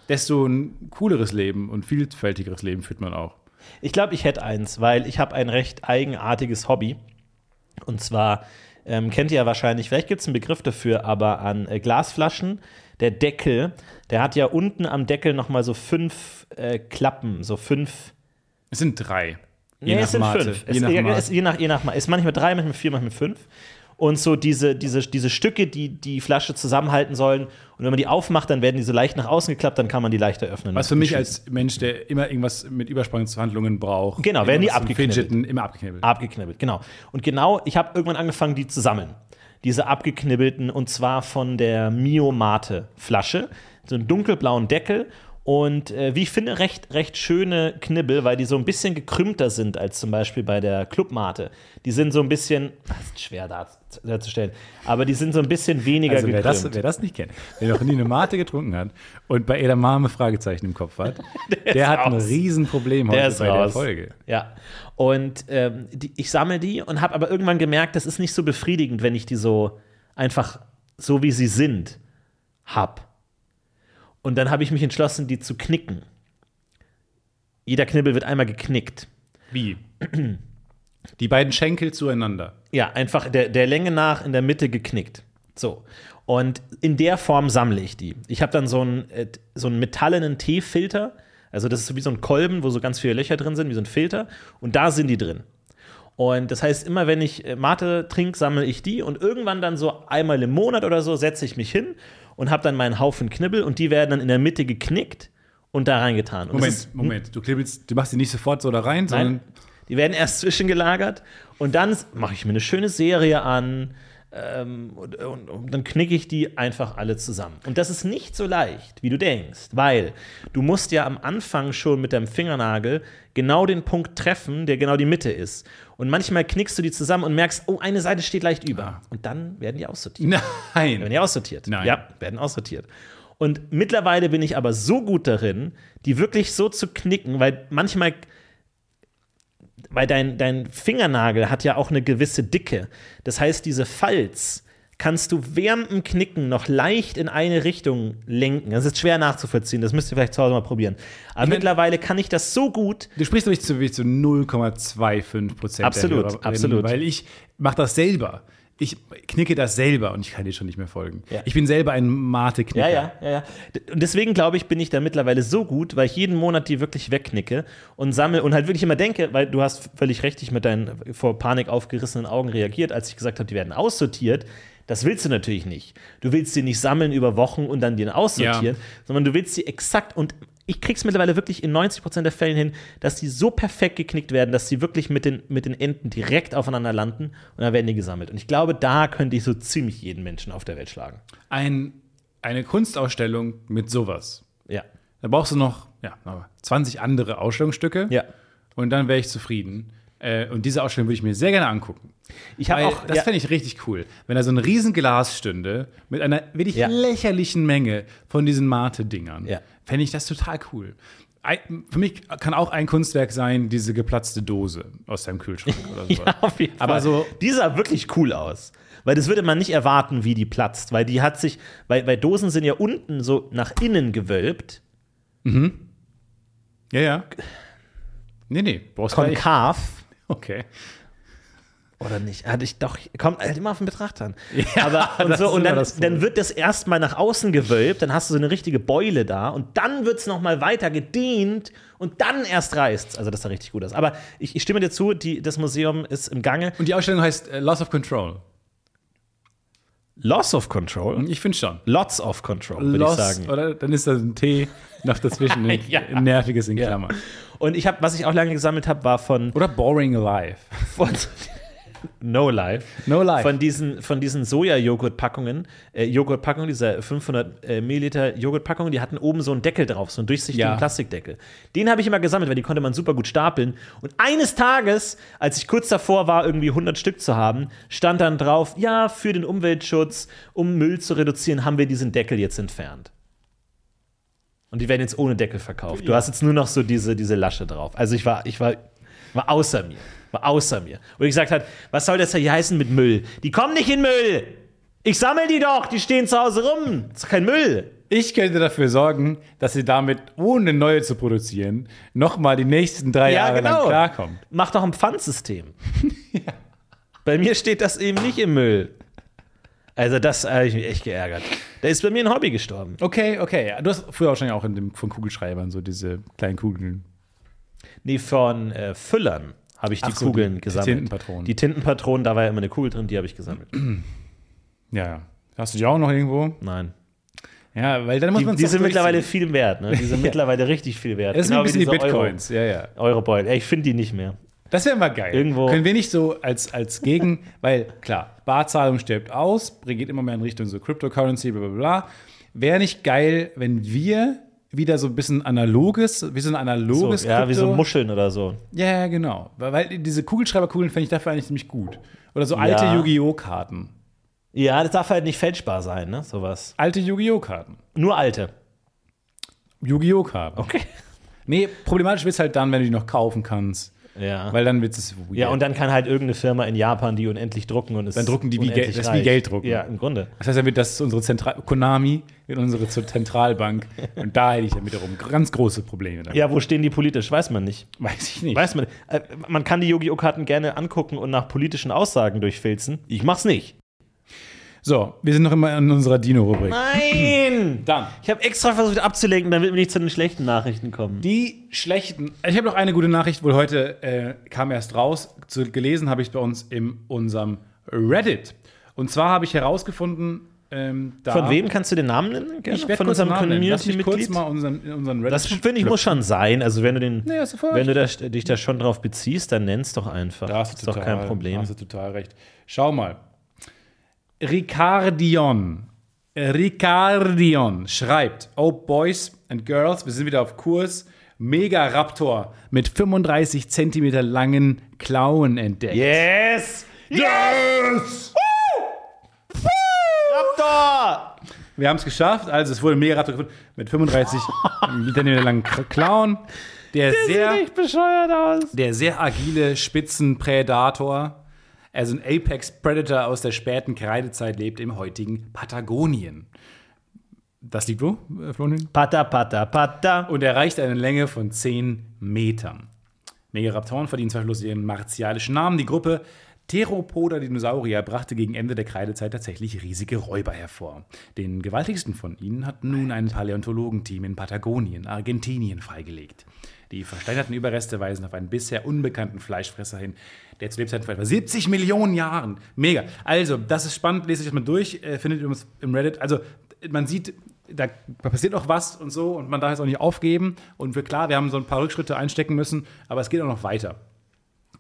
[SPEAKER 6] desto ein cooleres Leben und vielfältigeres Leben führt man auch.
[SPEAKER 5] Ich glaube, ich hätte eins, weil ich habe ein recht eigenartiges Hobby. Und zwar ähm, kennt ihr ja wahrscheinlich, vielleicht gibt es einen Begriff dafür, aber an äh, Glasflaschen, der Deckel, der hat ja unten am Deckel nochmal so fünf äh, Klappen, so fünf.
[SPEAKER 6] Es sind drei. Je
[SPEAKER 5] Nee, es sind
[SPEAKER 6] Mate.
[SPEAKER 5] fünf.
[SPEAKER 6] Je
[SPEAKER 5] es,
[SPEAKER 6] nach
[SPEAKER 5] es, je nach, je nach, ist manchmal drei, manchmal vier, manchmal fünf. Und so diese, diese, diese Stücke, die die Flasche zusammenhalten sollen. Und wenn man die aufmacht, dann werden die so leicht nach außen geklappt, dann kann man die leichter öffnen.
[SPEAKER 6] Was für mich als Mensch, der immer irgendwas mit Übersprungshandlungen braucht,
[SPEAKER 5] Genau, werden die abgeknibbelt.
[SPEAKER 6] Fidgeten, immer abgeknibbelt.
[SPEAKER 5] Abgeknibbelt, genau. Und genau, ich habe irgendwann angefangen, die zu sammeln. Diese abgeknibbelten, und zwar von der Mio Mate Flasche. So einen dunkelblauen Deckel. Und äh, wie ich finde, recht, recht schöne Knibbel, weil die so ein bisschen gekrümmter sind als zum Beispiel bei der Clubmate. Die sind so ein bisschen, [laughs] das ist schwer dar- darzustellen, aber die sind so ein bisschen weniger
[SPEAKER 6] Also wer
[SPEAKER 5] gekrümmt.
[SPEAKER 6] das, wer das nicht kennt, wer noch nie eine Mate getrunken hat und bei Edamame Fragezeichen im Kopf hat, [laughs] der, hat ein
[SPEAKER 5] raus.
[SPEAKER 6] Riesenproblem heute
[SPEAKER 5] Der ist
[SPEAKER 6] bei der
[SPEAKER 5] raus.
[SPEAKER 6] Folge.
[SPEAKER 5] Ja. Und ähm, die, ich sammle die und habe aber irgendwann gemerkt, das ist nicht so befriedigend, wenn ich die so einfach so wie sie sind hab. Und dann habe ich mich entschlossen, die zu knicken. Jeder Knibbel wird einmal geknickt.
[SPEAKER 6] Wie? Die beiden Schenkel zueinander.
[SPEAKER 5] Ja, einfach der, der Länge nach in der Mitte geknickt. So. Und in der Form sammle ich die. Ich habe dann so einen, äh, so einen metallenen Teefilter. Also, das ist so wie so ein Kolben, wo so ganz viele Löcher drin sind, wie so ein Filter. Und da sind die drin. Und das heißt, immer wenn ich äh, Mate trinke, sammle ich die. Und irgendwann dann so einmal im Monat oder so setze ich mich hin und habe dann meinen Haufen Knibbel. Und die werden dann in der Mitte geknickt und da reingetan. Und
[SPEAKER 6] Moment,
[SPEAKER 5] ist-
[SPEAKER 6] Moment. Du klibbelst, du machst die nicht sofort so da rein,
[SPEAKER 5] Nein,
[SPEAKER 6] sondern
[SPEAKER 5] die werden erst zwischengelagert und dann mache ich mir eine schöne Serie an ähm, und, und, und dann knicke ich die einfach alle zusammen. Und das ist nicht so leicht, wie du denkst, weil du musst ja am Anfang schon mit deinem Fingernagel genau den Punkt treffen, der genau die Mitte ist. Und manchmal knickst du die zusammen und merkst, oh, eine Seite steht leicht über. Und dann werden die aussortiert. werden
[SPEAKER 6] Nein.
[SPEAKER 5] die aussortiert.
[SPEAKER 6] Nein.
[SPEAKER 5] Ja, werden aussortiert. Und mittlerweile bin ich aber so gut darin, die wirklich so zu knicken, weil manchmal, weil dein, dein Fingernagel hat ja auch eine gewisse Dicke. Das heißt, diese Falz kannst du während dem Knicken noch leicht in eine Richtung lenken. Das ist schwer nachzuvollziehen, das müsst ihr vielleicht zu Hause mal probieren. Aber
[SPEAKER 6] mein-
[SPEAKER 5] mittlerweile kann ich das so gut,
[SPEAKER 6] Du sprichst wirklich zu, zu 0,25 Prozent.
[SPEAKER 5] Absolut,
[SPEAKER 6] Hörerinnen,
[SPEAKER 5] absolut.
[SPEAKER 6] Weil ich mache das selber. Ich knicke das selber und ich kann dir schon nicht mehr folgen.
[SPEAKER 5] Ja.
[SPEAKER 6] Ich bin selber ein Mate-Knicker.
[SPEAKER 5] Ja, ja, ja, ja. Und deswegen glaube ich, bin ich da mittlerweile so gut, weil ich jeden Monat die wirklich wegknicke und sammle und halt wirklich immer denke, weil du hast völlig richtig mit deinen vor Panik aufgerissenen Augen reagiert, als ich gesagt habe, die werden aussortiert. Das willst du natürlich nicht. Du willst sie nicht sammeln über Wochen und dann die aussortieren, sondern du willst sie exakt und ich krieg's mittlerweile wirklich in 90% der Fällen hin, dass die so perfekt geknickt werden, dass sie wirklich mit den, mit den Enden direkt aufeinander landen und dann werden die gesammelt. Und ich glaube, da könnte ich so ziemlich jeden Menschen auf der Welt schlagen.
[SPEAKER 6] Ein, eine Kunstausstellung mit sowas.
[SPEAKER 5] Ja.
[SPEAKER 6] Da brauchst du noch ja, 20 andere Ausstellungsstücke
[SPEAKER 5] Ja.
[SPEAKER 6] und dann wäre ich zufrieden. Äh, und diese Ausstellung würde ich mir sehr gerne angucken.
[SPEAKER 5] Ich habe auch.
[SPEAKER 6] das
[SPEAKER 5] ja,
[SPEAKER 6] fände ich richtig cool, wenn da so ein riesen Glas stünde mit einer wirklich
[SPEAKER 5] Ja.
[SPEAKER 6] lächerlichen Menge von diesen Mate-Dingern.
[SPEAKER 5] Ja.
[SPEAKER 6] Fände ich das total cool. Für mich kann auch ein Kunstwerk sein, diese geplatzte Dose aus deinem Kühlschrank [laughs] oder so.
[SPEAKER 5] Ja, auf jeden
[SPEAKER 6] Aber
[SPEAKER 5] Fall.
[SPEAKER 6] so-
[SPEAKER 5] Die sah wirklich cool aus. Weil das würde man nicht erwarten, wie die platzt. Weil die hat sich, weil, weil Dosen sind ja unten so nach innen gewölbt,
[SPEAKER 6] Ja, ja. Nee, nee, brauchst
[SPEAKER 5] konkav. [laughs]
[SPEAKER 6] Okay.
[SPEAKER 5] Oder nicht? Hatte ich doch, kommt halt immer auf den Betrachter an.
[SPEAKER 6] Ja,
[SPEAKER 5] Aber [laughs] und, so, und dann, dann wird das erstmal nach außen gewölbt, dann hast du so eine richtige Beule da und dann wird es nochmal weiter gedehnt und dann erst reißt Also das sah richtig gut aus. Aber ich, ich stimme dir zu, die, das Museum ist im Gange.
[SPEAKER 6] Und die Ausstellung heißt äh, Loss of Control.
[SPEAKER 5] Loss of Control.
[SPEAKER 6] Ich finde schon.
[SPEAKER 5] Lots of Control, würde ich sagen.
[SPEAKER 6] oder? Dann ist da ein T noch dazwischen, [laughs] ein
[SPEAKER 5] Ja.
[SPEAKER 6] nerviges in
[SPEAKER 5] Ja.
[SPEAKER 6] Klammern.
[SPEAKER 5] Und ich habe, was ich auch lange gesammelt habe, war von
[SPEAKER 6] Oder Boring Alive. [laughs]
[SPEAKER 5] von, No Life.
[SPEAKER 6] No life.
[SPEAKER 5] Von diesen, von diesen Soja-Joghurt-Packungen, äh, Joghurt-Packungen, dieser 500 äh, Milliliter Joghurt-Packungen, die hatten oben so einen Deckel drauf, so einen durchsichtigen
[SPEAKER 6] Ja.
[SPEAKER 5] Plastikdeckel. Den habe ich immer gesammelt, weil die konnte man super gut stapeln. Und eines Tages, als ich kurz davor war, irgendwie 100 Stück zu haben, stand dann drauf, ja, für den Umweltschutz, um Müll zu reduzieren, haben wir diesen Deckel jetzt entfernt. Und die werden jetzt ohne Deckel verkauft. Du hast jetzt nur noch so diese, diese Lasche drauf. Also ich war, ich war, war außer mir. War außer mir. Und ich gesagt hat, was soll das hier heißen mit Müll? Die kommen nicht in Müll! Ich sammel die doch, die stehen zu Hause rum. Das ist doch kein Müll.
[SPEAKER 6] Ich könnte dafür sorgen, dass sie damit, ohne neue zu produzieren, nochmal die nächsten drei
[SPEAKER 5] Ja,
[SPEAKER 6] Jahre lang
[SPEAKER 5] genau.
[SPEAKER 6] klarkommt.
[SPEAKER 5] Mach doch ein Pfandsystem. [laughs] Bei mir steht das eben nicht im Müll. Also das habe ich mich echt geärgert. Da ist bei mir ein Hobby gestorben.
[SPEAKER 6] Okay, okay. Ja, Du hast früher wahrscheinlich auch in dem, von Kugelschreibern so diese kleinen Kugeln.
[SPEAKER 5] Nee, von äh, Füllern habe ich die
[SPEAKER 6] so,
[SPEAKER 5] Kugeln
[SPEAKER 6] die- die
[SPEAKER 5] gesammelt.
[SPEAKER 6] Tintenpatronen.
[SPEAKER 5] Die Tintenpatronen, da war ja immer eine Kugel drin, die habe ich gesammelt. [clears throat]
[SPEAKER 6] Ja, ja. Hast du die auch noch irgendwo?
[SPEAKER 5] Nein.
[SPEAKER 6] Ja, weil dann muss
[SPEAKER 5] Die,
[SPEAKER 6] man
[SPEAKER 5] die sind mittlerweile viel wert, ne? Die [laughs] sind mittlerweile richtig viel wert.
[SPEAKER 6] Das sind
[SPEAKER 5] Genau
[SPEAKER 6] ein bisschen die
[SPEAKER 5] wie diese
[SPEAKER 6] Bitcoins. Ja, ja.
[SPEAKER 5] Euro, Eurobeutel. Ja, ich finde die nicht mehr.
[SPEAKER 6] Das wäre mal geil.
[SPEAKER 5] Irgendwo-
[SPEAKER 6] Können wir nicht so als, als Gegen, [laughs] weil klar, Barzahlung stirbt aus, geht immer mehr in Richtung so Cryptocurrency, bla bla bla. Wäre nicht geil, wenn wir wieder so ein bisschen analoges, wie so ein
[SPEAKER 5] So,
[SPEAKER 6] analoges
[SPEAKER 5] ja, wie so Muscheln oder so.
[SPEAKER 6] Ja, ja, genau. Weil, weil diese Kugelschreiberkugeln fände ich dafür eigentlich ziemlich gut. Oder so alte
[SPEAKER 5] Ja.
[SPEAKER 6] Yu-Gi-Oh! Karten.
[SPEAKER 5] Ja, das darf halt nicht fälschbar sein, ne? Sowas.
[SPEAKER 6] Alte Yu-Gi-Oh! Karten.
[SPEAKER 5] Nur alte.
[SPEAKER 6] Yu-Gi-Oh! Karten.
[SPEAKER 5] Okay.
[SPEAKER 6] Nee, problematisch wird es halt dann, wenn du die noch kaufen kannst.
[SPEAKER 5] Ja.
[SPEAKER 6] Weil dann wird es weird.
[SPEAKER 5] ja, und dann kann halt irgendeine Firma in Japan die unendlich drucken und es
[SPEAKER 6] Dann drucken die wie Geld- das ist wie. Geld drucken.
[SPEAKER 5] Ja, im Grunde.
[SPEAKER 6] Das heißt, dann wird das unsere Zentral Konami wird unsere Zentralbank. [laughs] und da hätte ich dann wiederum ganz große Probleme. Damit.
[SPEAKER 5] Ja, wo stehen die politisch? Weiß man nicht.
[SPEAKER 6] Weiß ich nicht.
[SPEAKER 5] Weiß man. Äh, man kann die Yu-Gi-Oh! Karten gerne angucken und nach politischen Aussagen durchfilzen. Ich mach's nicht.
[SPEAKER 6] So, wir sind noch immer in unserer Dino-Rubrik.
[SPEAKER 5] Nein!
[SPEAKER 6] Dann.
[SPEAKER 5] Ich habe extra versucht abzulenken, damit wir nicht zu den schlechten Nachrichten kommen.
[SPEAKER 6] Die schlechten. Ich habe noch eine gute Nachricht, wohl heute äh, kam erst raus. Zu, gelesen habe ich bei uns in unserem Reddit. Und zwar habe ich herausgefunden, ähm, da.
[SPEAKER 5] Von wem kannst du den Namen nennen? Gerne?
[SPEAKER 6] Ich werde
[SPEAKER 5] Von unserem
[SPEAKER 6] mich kurz
[SPEAKER 5] Community-Mitglied?
[SPEAKER 6] mal unseren, in unseren Reddit.
[SPEAKER 5] Das finde ich muss schon sein. Also wenn du den,
[SPEAKER 6] voll
[SPEAKER 5] wenn du das, dich da schon drauf beziehst, dann nenn's doch einfach.
[SPEAKER 6] Da
[SPEAKER 5] das
[SPEAKER 6] hast
[SPEAKER 5] ist
[SPEAKER 6] du
[SPEAKER 5] doch
[SPEAKER 6] total,
[SPEAKER 5] kein Problem.
[SPEAKER 6] Hast du total recht. Schau mal. Ricardion. Ricardion schreibt: Oh, Boys and Girls, wir sind wieder auf Kurs. Megaraptor mit 35 Zentimeter langen Klauen entdeckt.
[SPEAKER 5] Yes! Yes! Raptor!
[SPEAKER 6] Wir haben es geschafft. Also, es wurde ein Megaraptor gefunden mit 35 [laughs] Zentimeter langen Klauen. Der sehr,
[SPEAKER 5] bescheuert aus.
[SPEAKER 6] der sehr agile Spitzenprädator, also ein Apex Predator aus der späten Kreidezeit, lebt im heutigen Patagonien. Das liegt wo, äh, Florian?
[SPEAKER 5] Pata, pata, pata.
[SPEAKER 6] Und erreicht eine Länge von 10 Metern. Megaraptoren verdienen zweifellos ihren martialischen Namen. Die Gruppe Theropoda Dinosaurier brachte gegen Ende der Kreidezeit tatsächlich riesige Räuber hervor. Den gewaltigsten von ihnen hat nun ein Paläontologenteam in Patagonien, Argentinien, freigelegt. Die versteinerten Überreste weisen auf einen bisher unbekannten Fleischfresser hin, der zu Lebzeiten von etwa 70 Millionen Jahren. Mega. Also, das ist spannend, lest euch das mal durch, äh, findet ihr im Reddit. Also, man sieht, da passiert noch was und so und man darf es auch nicht aufgeben. Und wir, klar, wir haben so ein paar Rückschritte einstecken müssen, aber es geht auch noch weiter.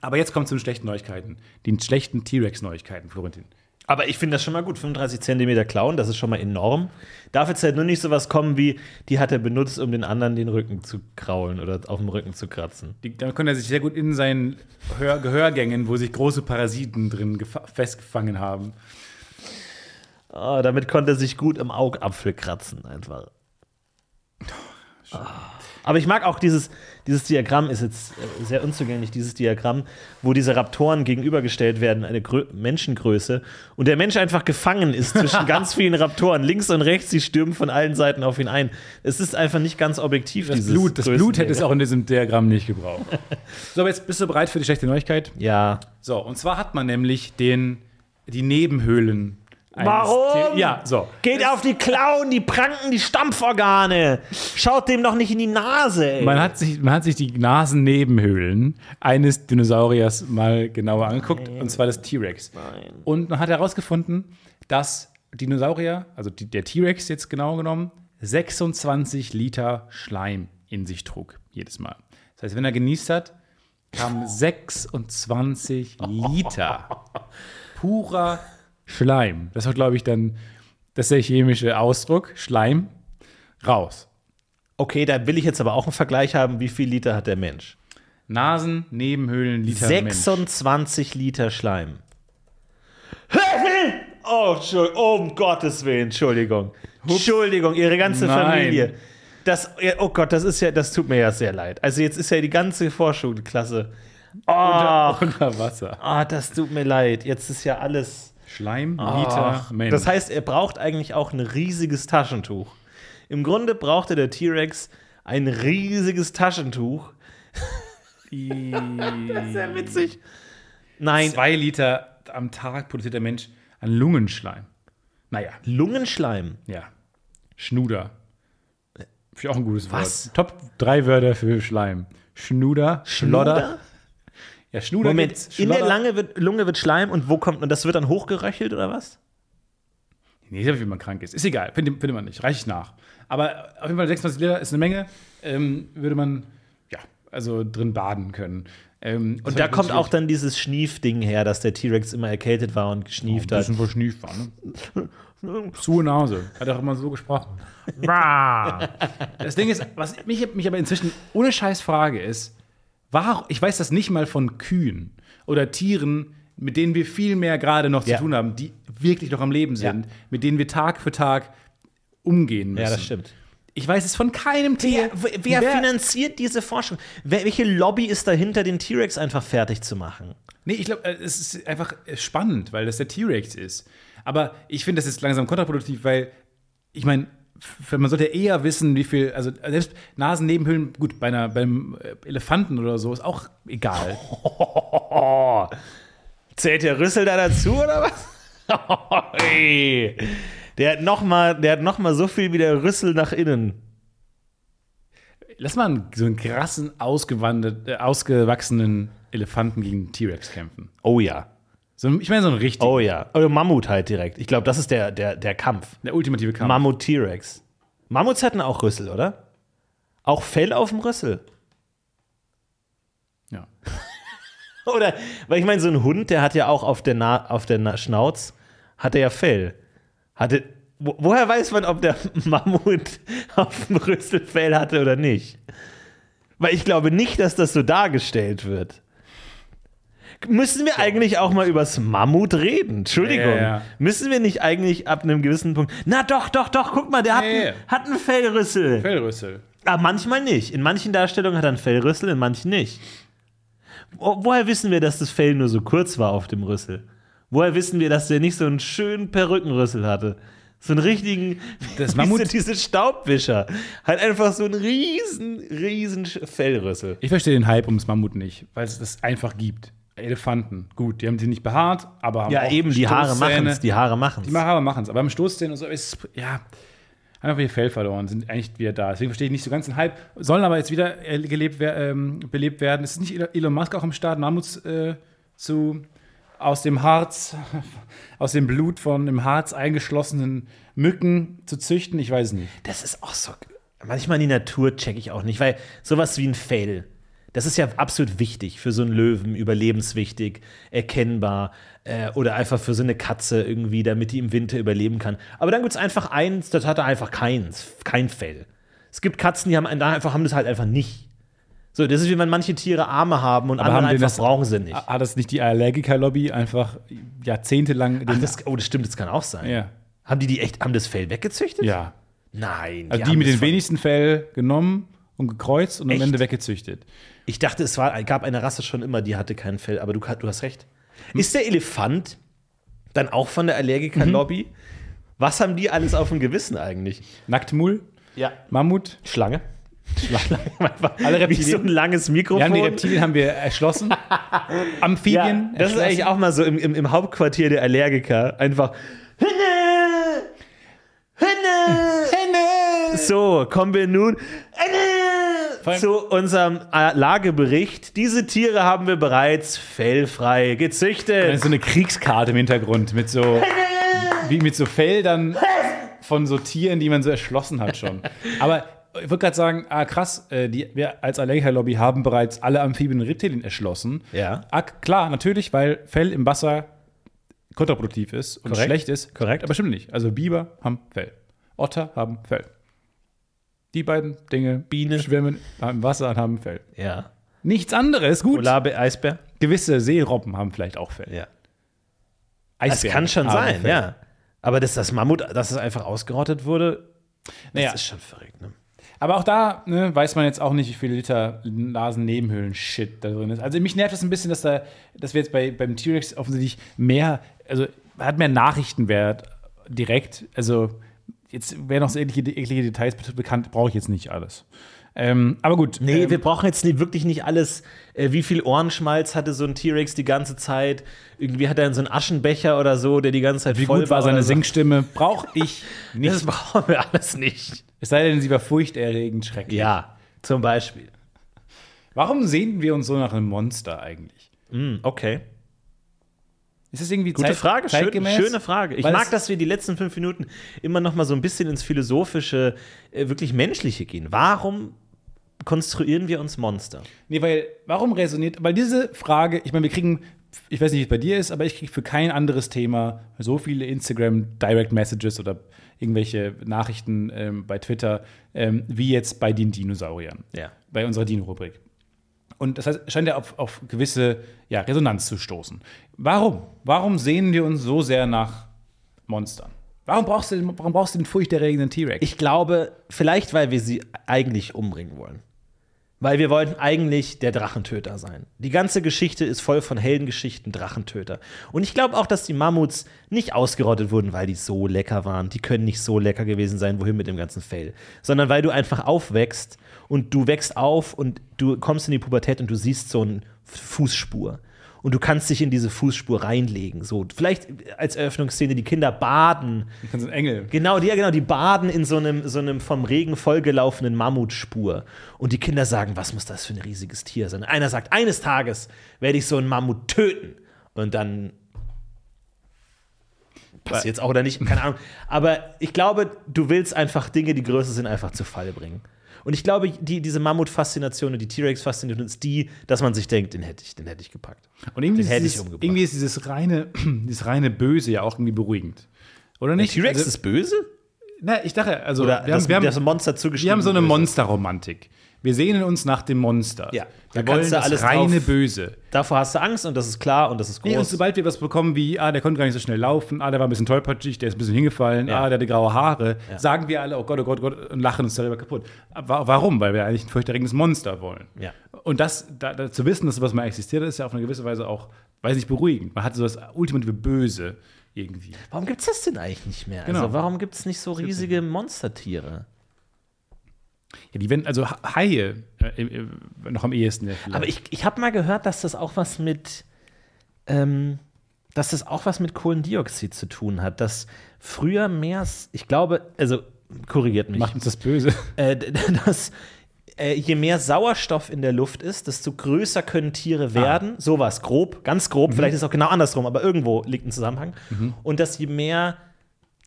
[SPEAKER 6] Aber jetzt kommt zu den schlechten Neuigkeiten. Den schlechten T-Rex-Neuigkeiten, Florentin.
[SPEAKER 5] Aber ich finde das schon mal gut. 35 Zentimeter Klauen, das ist schon mal enorm. Darf jetzt halt nur nicht sowas kommen wie, die hat er benutzt, um den anderen den Rücken zu kraulen oder auf dem Rücken zu kratzen.
[SPEAKER 6] Die, da konnte er sich sehr gut in seinen Hör Gehörgängen, wo sich große Parasiten drin gefa- festgefangen haben.
[SPEAKER 5] Ah, damit konnte er sich gut im Augapfel kratzen, einfach. Ah. Aber ich mag auch dieses, dieses Diagramm, ist jetzt äh, sehr unzugänglich, dieses Diagramm, wo diese Raptoren gegenübergestellt werden, eine Grö Menschengröße, und der Mensch einfach gefangen ist zwischen [laughs] ganz vielen Raptoren, links und rechts, sie stürmen von allen Seiten auf ihn ein. Es ist einfach nicht ganz objektiv,
[SPEAKER 6] Das
[SPEAKER 5] dieses
[SPEAKER 6] Blut, das Blut hätte es auch in diesem Diagramm nicht gebraucht. [laughs] so, aber jetzt bist du bereit für die schlechte Neuigkeit?
[SPEAKER 5] Ja.
[SPEAKER 6] So, und zwar hat man nämlich den, die Nebenhöhlen.
[SPEAKER 5] Warum?
[SPEAKER 6] Ja, so.
[SPEAKER 5] Geht auf die Klauen, die Pranken, die Stampforgane. Schaut dem doch nicht in die Nase, ey.
[SPEAKER 6] Man hat, sich, man hat sich die Nasennebenhöhlen eines Dinosauriers mal genauer angeguckt, und zwar des T-Rex. Und man hat herausgefunden, dass Dinosaurier, also die, der T-Rex jetzt genau genommen, 26 Liter Schleim in sich trug, jedes Mal. Das heißt, wenn er genießt hat, kamen [laughs] 26 Liter purer Schleim. Das war, glaube ich, dann das ist der chemische Ausdruck, Schleim, raus.
[SPEAKER 5] Okay, da will ich jetzt aber auch einen Vergleich haben, wie viel Liter hat der Mensch?
[SPEAKER 6] Nasen, Nebenhöhlen, Liter Mensch.
[SPEAKER 5] 26 Liter Schleim. Oh, oh, um Gottes Willen, Entschuldigung. Entschuldigung, ihre ganze
[SPEAKER 6] Nein.
[SPEAKER 5] Familie. Das, oh Gott, das ist ja, das tut mir ja sehr leid. Also jetzt ist ja die ganze Vorschulklasse. Oh,
[SPEAKER 6] Unter, unter Wasser.
[SPEAKER 5] ah, das tut mir leid. Jetzt ist ja alles.
[SPEAKER 6] Schleim, Liter,
[SPEAKER 5] Ach,
[SPEAKER 6] Mensch.
[SPEAKER 5] Das heißt, er braucht eigentlich auch ein riesiges Taschentuch. Im Grunde brauchte der T-Rex ein riesiges Taschentuch. [laughs] das ist ja witzig. Nein,
[SPEAKER 6] zwei Liter am Tag produziert der Mensch an Lungenschleim. Naja,
[SPEAKER 5] Lungenschleim.
[SPEAKER 6] ja. Schnuder. Finde ich auch ein gutes
[SPEAKER 5] Was?
[SPEAKER 6] Wort. Top drei Wörter für Schleim. Schnuder, Schlodder. Ja, Schnuder
[SPEAKER 5] Moment,
[SPEAKER 6] gibt's,
[SPEAKER 5] in der Lange wird, Lunge wird Schleim und wo kommt und das wird dann hochgeröchelt oder was?
[SPEAKER 6] Nee, ich weiß, wie man krank ist. Ist egal, findet, findet man nicht. Reicht nach. Aber auf jeden Fall 26 Liter ist eine Menge. Ähm, würde man, ja, also drin baden können. Ähm,
[SPEAKER 5] Und da kommt auch dann dieses Schniefding her, dass der T-Rex immer erkältet war und geschnieft
[SPEAKER 6] ein
[SPEAKER 5] hat.
[SPEAKER 6] bisschen verschnieft war, ne? Zu Nase. Hat auch immer so gesprochen. das Ding ist, was mich, mich aber inzwischen ohne Scheiß frage, ist, warum, ich weiß das nicht mal von Kühen oder Tieren, mit denen wir viel mehr gerade noch
[SPEAKER 5] Ja.
[SPEAKER 6] zu tun haben, die wirklich noch am Leben sind, mit denen wir Tag für Tag umgehen müssen.
[SPEAKER 5] Ja, das stimmt.
[SPEAKER 6] Ich weiß es von keinem Tier.
[SPEAKER 5] Wer, wer, finanziert diese Forschung? Wer, welche Lobby ist dahinter, den T-Rex einfach fertig zu machen?
[SPEAKER 6] Nee, ich glaube, es ist einfach spannend, weil das der T-Rex ist. Aber ich finde, das ist langsam kontraproduktiv, weil ich meine, man sollte eher wissen, wie viel, also selbst Nasennebenhöhlen, gut, bei einer, beim äh, Elefanten oder so ist auch egal.
[SPEAKER 5] Oh, [laughs] zählt der Rüssel da dazu oder was? [laughs] Der hat noch mal, der hat noch mal so viel wie der Rüssel nach innen.
[SPEAKER 6] Lass mal einen, so einen krassen, ausgewandert, äh, ausgewachsenen Elefanten gegen einen T-Rex kämpfen.
[SPEAKER 5] Oh ja.
[SPEAKER 6] So, ich meine, so einen richtigen,
[SPEAKER 5] Oh ja. Oder Mammut halt direkt. Ich glaube, das ist der, der, der Kampf.
[SPEAKER 6] der ultimative Kampf.
[SPEAKER 5] Mammut T-Rex. Mammuts hatten auch Rüssel, oder? Auch Fell auf dem Rüssel.
[SPEAKER 6] ja. [laughs]
[SPEAKER 5] Oder, weil ich meine, so ein Hund, der hat ja auch auf der, Na auf der Na Schnauz, hat er ja Fell. Hatte, wo, woher weiß man, ob der [laughs] Mammut auf dem Rüssel Fell hatte oder nicht? Weil ich glaube nicht, dass das so dargestellt wird. Müssen wir eigentlich auch mal übers Mammut reden? Entschuldigung.
[SPEAKER 6] Ja, ja.
[SPEAKER 5] Müssen wir nicht eigentlich ab einem gewissen Punkt. Na doch, doch, doch, guck mal, der hat, einen, hat einen Fellrüssel.
[SPEAKER 6] Fellrüssel.
[SPEAKER 5] Aber manchmal nicht. In manchen Darstellungen hat er einen Fellrüssel, in manchen nicht. Wo, woher wissen wir, dass das Fell nur so kurz war auf dem Rüssel? Woher wissen wir, dass der nicht so einen schönen Perückenrüssel hatte? So einen richtigen,
[SPEAKER 6] Das [laughs] Mammut-
[SPEAKER 5] diese, diese Staubwischer. Hat einfach so einen riesen, riesen Fellrüssel.
[SPEAKER 6] Ich verstehe den Hype ums Mammut nicht, weil es das einfach gibt. Elefanten, gut, die haben sie nicht behaart, aber haben
[SPEAKER 5] Ja,
[SPEAKER 6] auch
[SPEAKER 5] eben, die Haare
[SPEAKER 6] Stoßzähne.
[SPEAKER 5] machen's, die Haare machen's.
[SPEAKER 6] Die Haare machen es, aber beim Stoßzähnen und so ist es, ja, einfach ihr Fell verloren, sind eigentlich wieder da. Deswegen verstehe ich nicht so ganz den Hype. Sollen aber jetzt wieder äh, gelebt, ähm, belebt werden. Ist nicht Elon Musk auch im Start, Mammuts äh, zu aus dem Harz, [laughs] aus dem Blut von im Harz eingeschlossenen Mücken zu züchten? Ich weiß es nicht.
[SPEAKER 5] Das ist auch so. Manchmal die Natur checke ich auch nicht, weil sowas wie ein Fell, das ist ja absolut wichtig für so einen Löwen, überlebenswichtig, erkennbar äh, oder einfach für so eine Katze irgendwie, damit die im Winter überleben kann. Aber dann gibt es einfach eins, das hat er einfach keins, kein Fell. Es gibt Katzen, die haben da einfach haben das halt einfach nicht. So, das ist wie wenn manche Tiere Arme haben und andere
[SPEAKER 6] haben die
[SPEAKER 5] einfach
[SPEAKER 6] das-
[SPEAKER 5] brauchen sie nicht.
[SPEAKER 6] Hat das nicht die Allergiker-Lobby einfach jahrzehntelang
[SPEAKER 5] Ach, das, oh, das stimmt, das kann auch sein.
[SPEAKER 6] ja.
[SPEAKER 5] Haben die die echt, haben das Fell weggezüchtet?
[SPEAKER 6] ja.
[SPEAKER 5] Nein.
[SPEAKER 6] Also die mit den wenigsten Fell genommen und gekreuzt und
[SPEAKER 5] Echt?
[SPEAKER 6] am Ende weggezüchtet.
[SPEAKER 5] Ich dachte, es war, gab eine Rasse schon immer, die hatte kein Fell, aber du, du hast recht. Ist der Elefant dann auch von der Allergiker-Lobby? Was haben die alles auf dem Gewissen eigentlich?
[SPEAKER 6] Nacktmull,
[SPEAKER 5] Ja.
[SPEAKER 6] Mammut.
[SPEAKER 5] Schlange? Schlange. [laughs]
[SPEAKER 6] Alle
[SPEAKER 5] Wie
[SPEAKER 6] Reptilien.
[SPEAKER 5] so ein langes Mikrofon.
[SPEAKER 6] Ja, die Reptilien haben wir erschlossen. [laughs] Amphibien.
[SPEAKER 5] Ja, das ist
[SPEAKER 6] erschlossen.
[SPEAKER 5] eigentlich auch mal so im, im, im Hauptquartier der Allergiker. Einfach. Henne! Henne! Henne! So, kommen wir nun
[SPEAKER 6] allem-
[SPEAKER 5] zu unserem äh, Lagebericht. Diese Tiere haben wir bereits fellfrei gezüchtet.
[SPEAKER 6] ist so eine Kriegskarte im Hintergrund mit so, wie mit so Feldern von so Tieren, die man so erschlossen hat schon. Aber ich wollte gerade sagen, ah krass, äh, die, wir als Aleha-Lobby haben bereits alle Amphibien und Reptilien erschlossen.
[SPEAKER 5] Ja.
[SPEAKER 6] Ah, klar, natürlich, weil Fell im Wasser kontraproduktiv ist und
[SPEAKER 5] Korrekt.
[SPEAKER 6] schlecht ist.
[SPEAKER 5] Korrekt.
[SPEAKER 6] Aber stimmt nicht. Also Biber haben Fell. Otter haben Fell. Die beiden Dinge,
[SPEAKER 5] Biene.
[SPEAKER 6] schwimmen im Wasser und haben Fell.
[SPEAKER 5] Ja.
[SPEAKER 6] Nichts anderes, gut.
[SPEAKER 5] Polarbe Eisbär?
[SPEAKER 6] Gewisse Seerobben haben vielleicht auch Fell.
[SPEAKER 5] Ja. Das
[SPEAKER 6] Eisbären
[SPEAKER 5] kann schon sein,
[SPEAKER 6] Fell.
[SPEAKER 5] ja. Aber dass das Mammut, dass es einfach ausgerottet wurde,
[SPEAKER 6] Naja,
[SPEAKER 5] das ist schon verrückt, ne?
[SPEAKER 6] aber auch da ne, weiß man jetzt auch nicht, wie viele Liter Nasennebenhöhlen-Shit da drin ist. Also mich nervt das ein bisschen, dass, da, dass wir jetzt bei, beim T-Rex offensichtlich mehr, also hat mehr Nachrichtenwert direkt. Also jetzt wären noch so eklige, eklige Details bekannt, brauche ich jetzt nicht alles. Ähm, aber gut.
[SPEAKER 5] Nee,
[SPEAKER 6] ähm,
[SPEAKER 5] wir brauchen jetzt wirklich nicht alles. Äh, wie viel Ohrenschmalz hatte so ein T-Rex die ganze Zeit? Irgendwie hat er so einen Aschenbecher oder so, der die ganze Zeit
[SPEAKER 6] wie
[SPEAKER 5] voll
[SPEAKER 6] gut war seine
[SPEAKER 5] so.
[SPEAKER 6] Singstimme? Brauche [laughs] ich nicht.
[SPEAKER 5] Das brauchen wir alles nicht.
[SPEAKER 6] Es sei denn, sie war furchterregend schrecklich.
[SPEAKER 5] Ja, zum Beispiel.
[SPEAKER 6] Warum sehen wir uns so nach einem Monster eigentlich?
[SPEAKER 5] Hm, okay.
[SPEAKER 6] Ist das irgendwie
[SPEAKER 5] Gute
[SPEAKER 6] zeit-
[SPEAKER 5] Frage, schön,
[SPEAKER 6] zeitgemäß?
[SPEAKER 5] schöne Frage. Ich
[SPEAKER 6] Weil
[SPEAKER 5] mag, dass wir die letzten fünf Minuten immer noch mal so ein bisschen ins Philosophische, äh, wirklich Menschliche gehen. Warum konstruieren wir uns Monster?
[SPEAKER 6] Nee, weil, warum resoniert, weil diese Frage, ich meine, wir kriegen, ich weiß nicht, wie es bei dir ist, aber ich kriege für kein anderes Thema so viele Instagram Direct Messages oder irgendwelche Nachrichten ähm, bei Twitter, ähm, wie jetzt bei den Dinosauriern,
[SPEAKER 5] Ja.
[SPEAKER 6] bei unserer Dino-Rubrik. Und das heißt, scheint ja auf, auf gewisse ja, Resonanz zu stoßen. Warum? Warum sehen wir uns so sehr nach Monstern? Warum brauchst du den, warum brauchst du den furchterregenden T-Rex?
[SPEAKER 5] Ich glaube, vielleicht, weil wir sie eigentlich umbringen wollen. Weil wir wollten eigentlich der Drachentöter sein. Die ganze Geschichte ist voll von Heldengeschichten, Drachentöter. Und ich glaube auch, dass die Mammuts nicht ausgerottet wurden, weil die so lecker waren. Die können nicht so lecker gewesen sein, wohin mit dem ganzen Fell. Sondern weil du einfach aufwächst und du wächst auf und du kommst in die Pubertät und du siehst so eine Fußspur. Und du kannst dich in diese Fußspur reinlegen. So, vielleicht als Eröffnungsszene, die Kinder baden
[SPEAKER 6] Ich kann so ein Engel.
[SPEAKER 5] Genau, die, ja, genau, die baden in so einem, so einem vom Regen vollgelaufenen Mammutspur. Und die Kinder sagen, was muss das für ein riesiges Tier sein? Einer sagt, eines Tages werde ich so einen Mammut töten. Und dann passiert es auch oder nicht, keine Ahnung. Aber ich glaube, du willst einfach Dinge, die größer sind, einfach zu Falle bringen. Und ich glaube, die, diese Mammut-Faszination und die T-Rex-Faszination ist die, dass man sich denkt, den hätte ich, den hätte ich gepackt.
[SPEAKER 6] Und irgendwie
[SPEAKER 5] Den
[SPEAKER 6] ist,
[SPEAKER 5] hätte ich
[SPEAKER 6] dieses,
[SPEAKER 5] umgebracht.
[SPEAKER 6] irgendwie ist dieses reine, [clears throat] dieses reine Böse ja auch irgendwie beruhigend. Oder
[SPEAKER 5] Der
[SPEAKER 6] nicht?
[SPEAKER 5] T-Rex
[SPEAKER 6] also,
[SPEAKER 5] ist böse?
[SPEAKER 6] na, ich dachte, also
[SPEAKER 5] Oder
[SPEAKER 6] wir, haben,
[SPEAKER 5] das,
[SPEAKER 6] wir, haben,
[SPEAKER 5] das Monster zugeschrieben?
[SPEAKER 6] wir haben so eine? Monsterromantik. Wir sehnen uns nach dem Monster.
[SPEAKER 5] Ja,
[SPEAKER 6] wir
[SPEAKER 5] da
[SPEAKER 6] wollen das
[SPEAKER 5] alles
[SPEAKER 6] reine
[SPEAKER 5] drauf-
[SPEAKER 6] Böse.
[SPEAKER 5] Davor hast du Angst und das ist klar und das ist groß.
[SPEAKER 6] Nee, und sobald wir was bekommen wie, ah, der konnte gar nicht so schnell laufen, ah, der war ein bisschen tollpatschig, der ist ein bisschen hingefallen,
[SPEAKER 5] Ja.
[SPEAKER 6] ah, der hatte graue Haare, sagen wir alle, oh Gott, oh Gott, oh Gott, und lachen uns darüber kaputt. Aber warum? Weil wir eigentlich ein furchterregendes Monster wollen.
[SPEAKER 5] Ja.
[SPEAKER 6] Und das, da, da, zu wissen, dass sowas mal existiert, ist ja auf eine gewisse Weise auch, weiß nicht, beruhigend. Man hat so das ultimative Böse irgendwie.
[SPEAKER 5] Warum gibt es das denn eigentlich nicht mehr?
[SPEAKER 6] Genau.
[SPEAKER 5] Also, warum gibt es nicht so riesige Monstertiere?
[SPEAKER 6] Ja, die werden, also Ha- Haie, äh, äh, noch am ehesten. Ja.
[SPEAKER 5] Aber ich, ich habe mal gehört, dass das auch was mit, ähm, dass das auch was mit Kohlendioxid zu tun hat. Dass früher mehr, ich glaube, also korrigiert mich,
[SPEAKER 6] Macht uns das böse.
[SPEAKER 5] äh, dass äh, je mehr Sauerstoff in der Luft ist, desto größer können Tiere werden. Sowas, grob, ganz grob, vielleicht ist es auch genau andersrum, aber irgendwo liegt ein Zusammenhang. Und dass je mehr,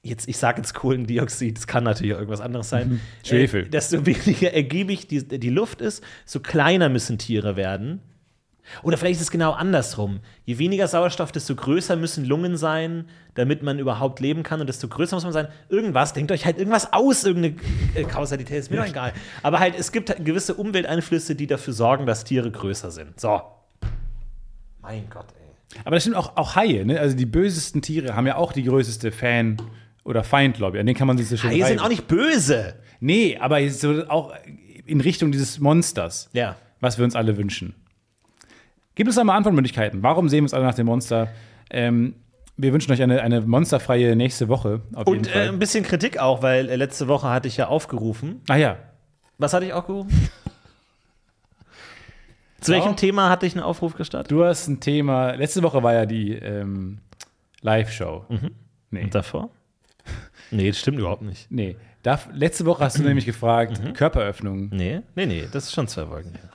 [SPEAKER 5] jetzt, ich sage jetzt Kohlendioxid, es kann natürlich auch irgendwas anderes sein,
[SPEAKER 6] Schwefel.
[SPEAKER 5] Äh, desto weniger ergiebig die, die Luft ist, so kleiner müssen Tiere werden. Oder vielleicht ist es genau andersrum. Je weniger Sauerstoff, desto größer müssen Lungen sein, damit man überhaupt leben kann. Und desto größer muss man sein. Irgendwas, denkt euch halt irgendwas aus, irgendeine äh, Kausalität, ist mir doch egal. Aber halt, es gibt halt gewisse Umwelteinflüsse, die dafür sorgen, dass Tiere größer sind. So. Mein Gott, ey.
[SPEAKER 6] Aber das stimmt auch, auch Haie, ne? Also die bösesten Tiere haben ja auch die größte Fan- oder Feindlobby. An denen kann man sich so schön
[SPEAKER 5] Haie sind
[SPEAKER 6] reiben.
[SPEAKER 5] auch nicht böse.
[SPEAKER 6] Nee, aber so auch in Richtung dieses Monsters,
[SPEAKER 5] Ja.
[SPEAKER 6] was wir uns alle wünschen. Gibt es da mal Antwortmöglichkeiten? Warum sehen wir uns alle nach dem Monster? Ähm, wir wünschen euch eine, eine monsterfreie nächste Woche. Auf jeden
[SPEAKER 5] Und äh, ein bisschen Kritik auch, weil äh, letzte Woche hatte ich ja aufgerufen.
[SPEAKER 6] ah ja,
[SPEAKER 5] Was hatte ich aufgerufen? Zu welchem. Thema hatte ich einen Aufruf gestartet?
[SPEAKER 6] du hast ein Thema. Letzte Woche war ja die ähm, Live-Show. Nee.
[SPEAKER 5] Und davor? Nee, das stimmt überhaupt nicht.
[SPEAKER 6] nee. Da, letzte Woche hast du nämlich gefragt,
[SPEAKER 5] Mhm.
[SPEAKER 6] Körperöffnung.
[SPEAKER 5] Nee, nee, nee, das ist schon zwei Folgen her.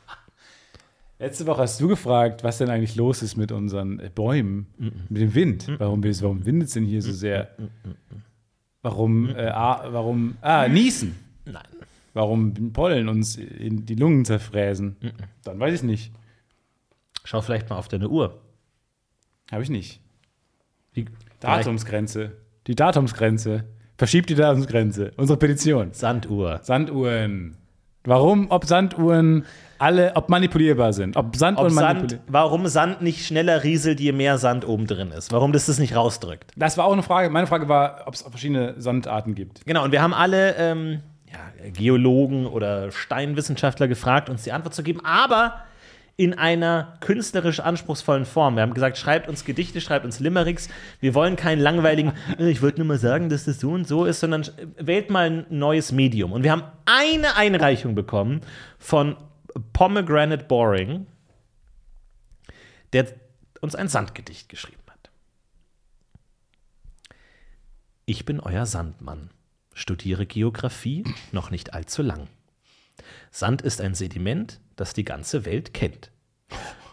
[SPEAKER 5] [laughs]
[SPEAKER 6] Letzte Woche hast du gefragt, was denn eigentlich los ist mit unseren äh, Bäumen, mit dem Wind. Warum, will- warum windet es denn hier so sehr? Warum, äh, ah, warum, ah, niesen.
[SPEAKER 5] Nein.
[SPEAKER 6] warum Pollen uns in die Lungen zerfräsen. Dann weiß ich nicht.
[SPEAKER 5] Schau vielleicht mal auf deine Uhr.
[SPEAKER 6] Habe ich nicht.
[SPEAKER 5] Die
[SPEAKER 6] Datumsgrenze. Die Datumsgrenze. Verschiebt die Datumsgrenze. Unsere Petition.
[SPEAKER 5] Sanduhr.
[SPEAKER 6] Sanduhren. Warum, ob Sanduhren alle, ob manipulierbar sind. Ob Sanduhren
[SPEAKER 5] Ob Sand,
[SPEAKER 6] manipulierbar
[SPEAKER 5] warum Sand nicht schneller rieselt, je mehr Sand oben drin ist. Warum das das nicht rausdrückt.
[SPEAKER 6] Das war auch eine Frage. Meine Frage war, ob es verschiedene Sandarten gibt.
[SPEAKER 5] Genau, und wir haben alle ähm, ja, Geologen oder Steinwissenschaftler gefragt, uns die Antwort zu geben, aber in einer künstlerisch anspruchsvollen Form. Wir haben gesagt, schreibt uns Gedichte, schreibt uns Limericks. Wir wollen keinen langweiligen, "Äh, ich wollte nur mal sagen, dass das so und so ist, sondern wählt mal ein neues Medium. Und wir haben eine Einreichung bekommen von Pomegranate Boring, der uns ein Sandgedicht geschrieben hat. Ich bin euer Sandmann, studiere Geographie noch nicht allzu lang. Sand ist ein Sediment, das die ganze Welt kennt.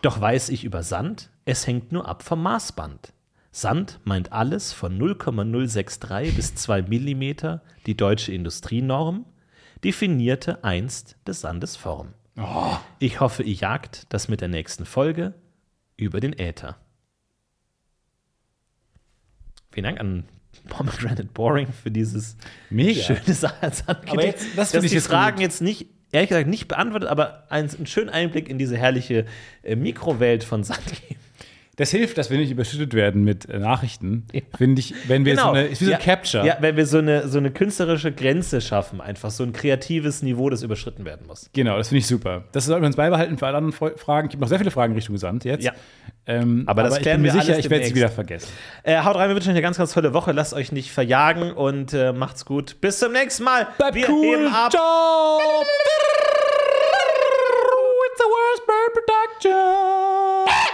[SPEAKER 5] Doch weiß ich über Sand, es hängt nur ab vom Maßband. Sand meint alles von 0,063 bis 2 Millimeter, die deutsche Industrienorm, definierte einst des Sandes Form. Ich hoffe, ihr jagt das mit der nächsten Folge über den Äther. Vielen Dank an Pomegranate Boring für dieses
[SPEAKER 6] Mega.
[SPEAKER 5] schöne Sandgedicht.
[SPEAKER 6] Aber jetzt- das
[SPEAKER 5] dass die Fragen
[SPEAKER 6] gut.
[SPEAKER 5] jetzt nicht, ehrlich gesagt, nicht beantwortet, aber einen, schönen Einblick in diese herrliche äh, Mikrowelt von Sand geben.
[SPEAKER 6] Das hilft, dass wir nicht überschüttet werden mit äh, Nachrichten. Finde ich, wenn wir so eine, ist wie so
[SPEAKER 5] ja,
[SPEAKER 6] ein Capture.
[SPEAKER 5] Ja, wenn wir so eine, so eine künstlerische Grenze schaffen, einfach so ein kreatives Niveau, das überschritten werden muss.
[SPEAKER 6] Genau, das finde ich super. Das sollten wir uns beibehalten für alle anderen Fragen. Ich habe noch sehr viele Fragen in Richtung Sand jetzt.
[SPEAKER 5] Ja.
[SPEAKER 6] Ähm,
[SPEAKER 5] Aber das
[SPEAKER 6] ich
[SPEAKER 5] klären
[SPEAKER 6] bin mir
[SPEAKER 5] wir
[SPEAKER 6] sicher, ich werde sie
[SPEAKER 5] demnächst.
[SPEAKER 6] wieder vergessen.
[SPEAKER 5] Äh, haut rein, wir wünschen euch eine ganz, ganz tolle Woche. Lasst euch nicht verjagen und äh, macht's gut. Bis zum nächsten Mal. wir heben ab.
[SPEAKER 6] Ciao! It's the worst bird production!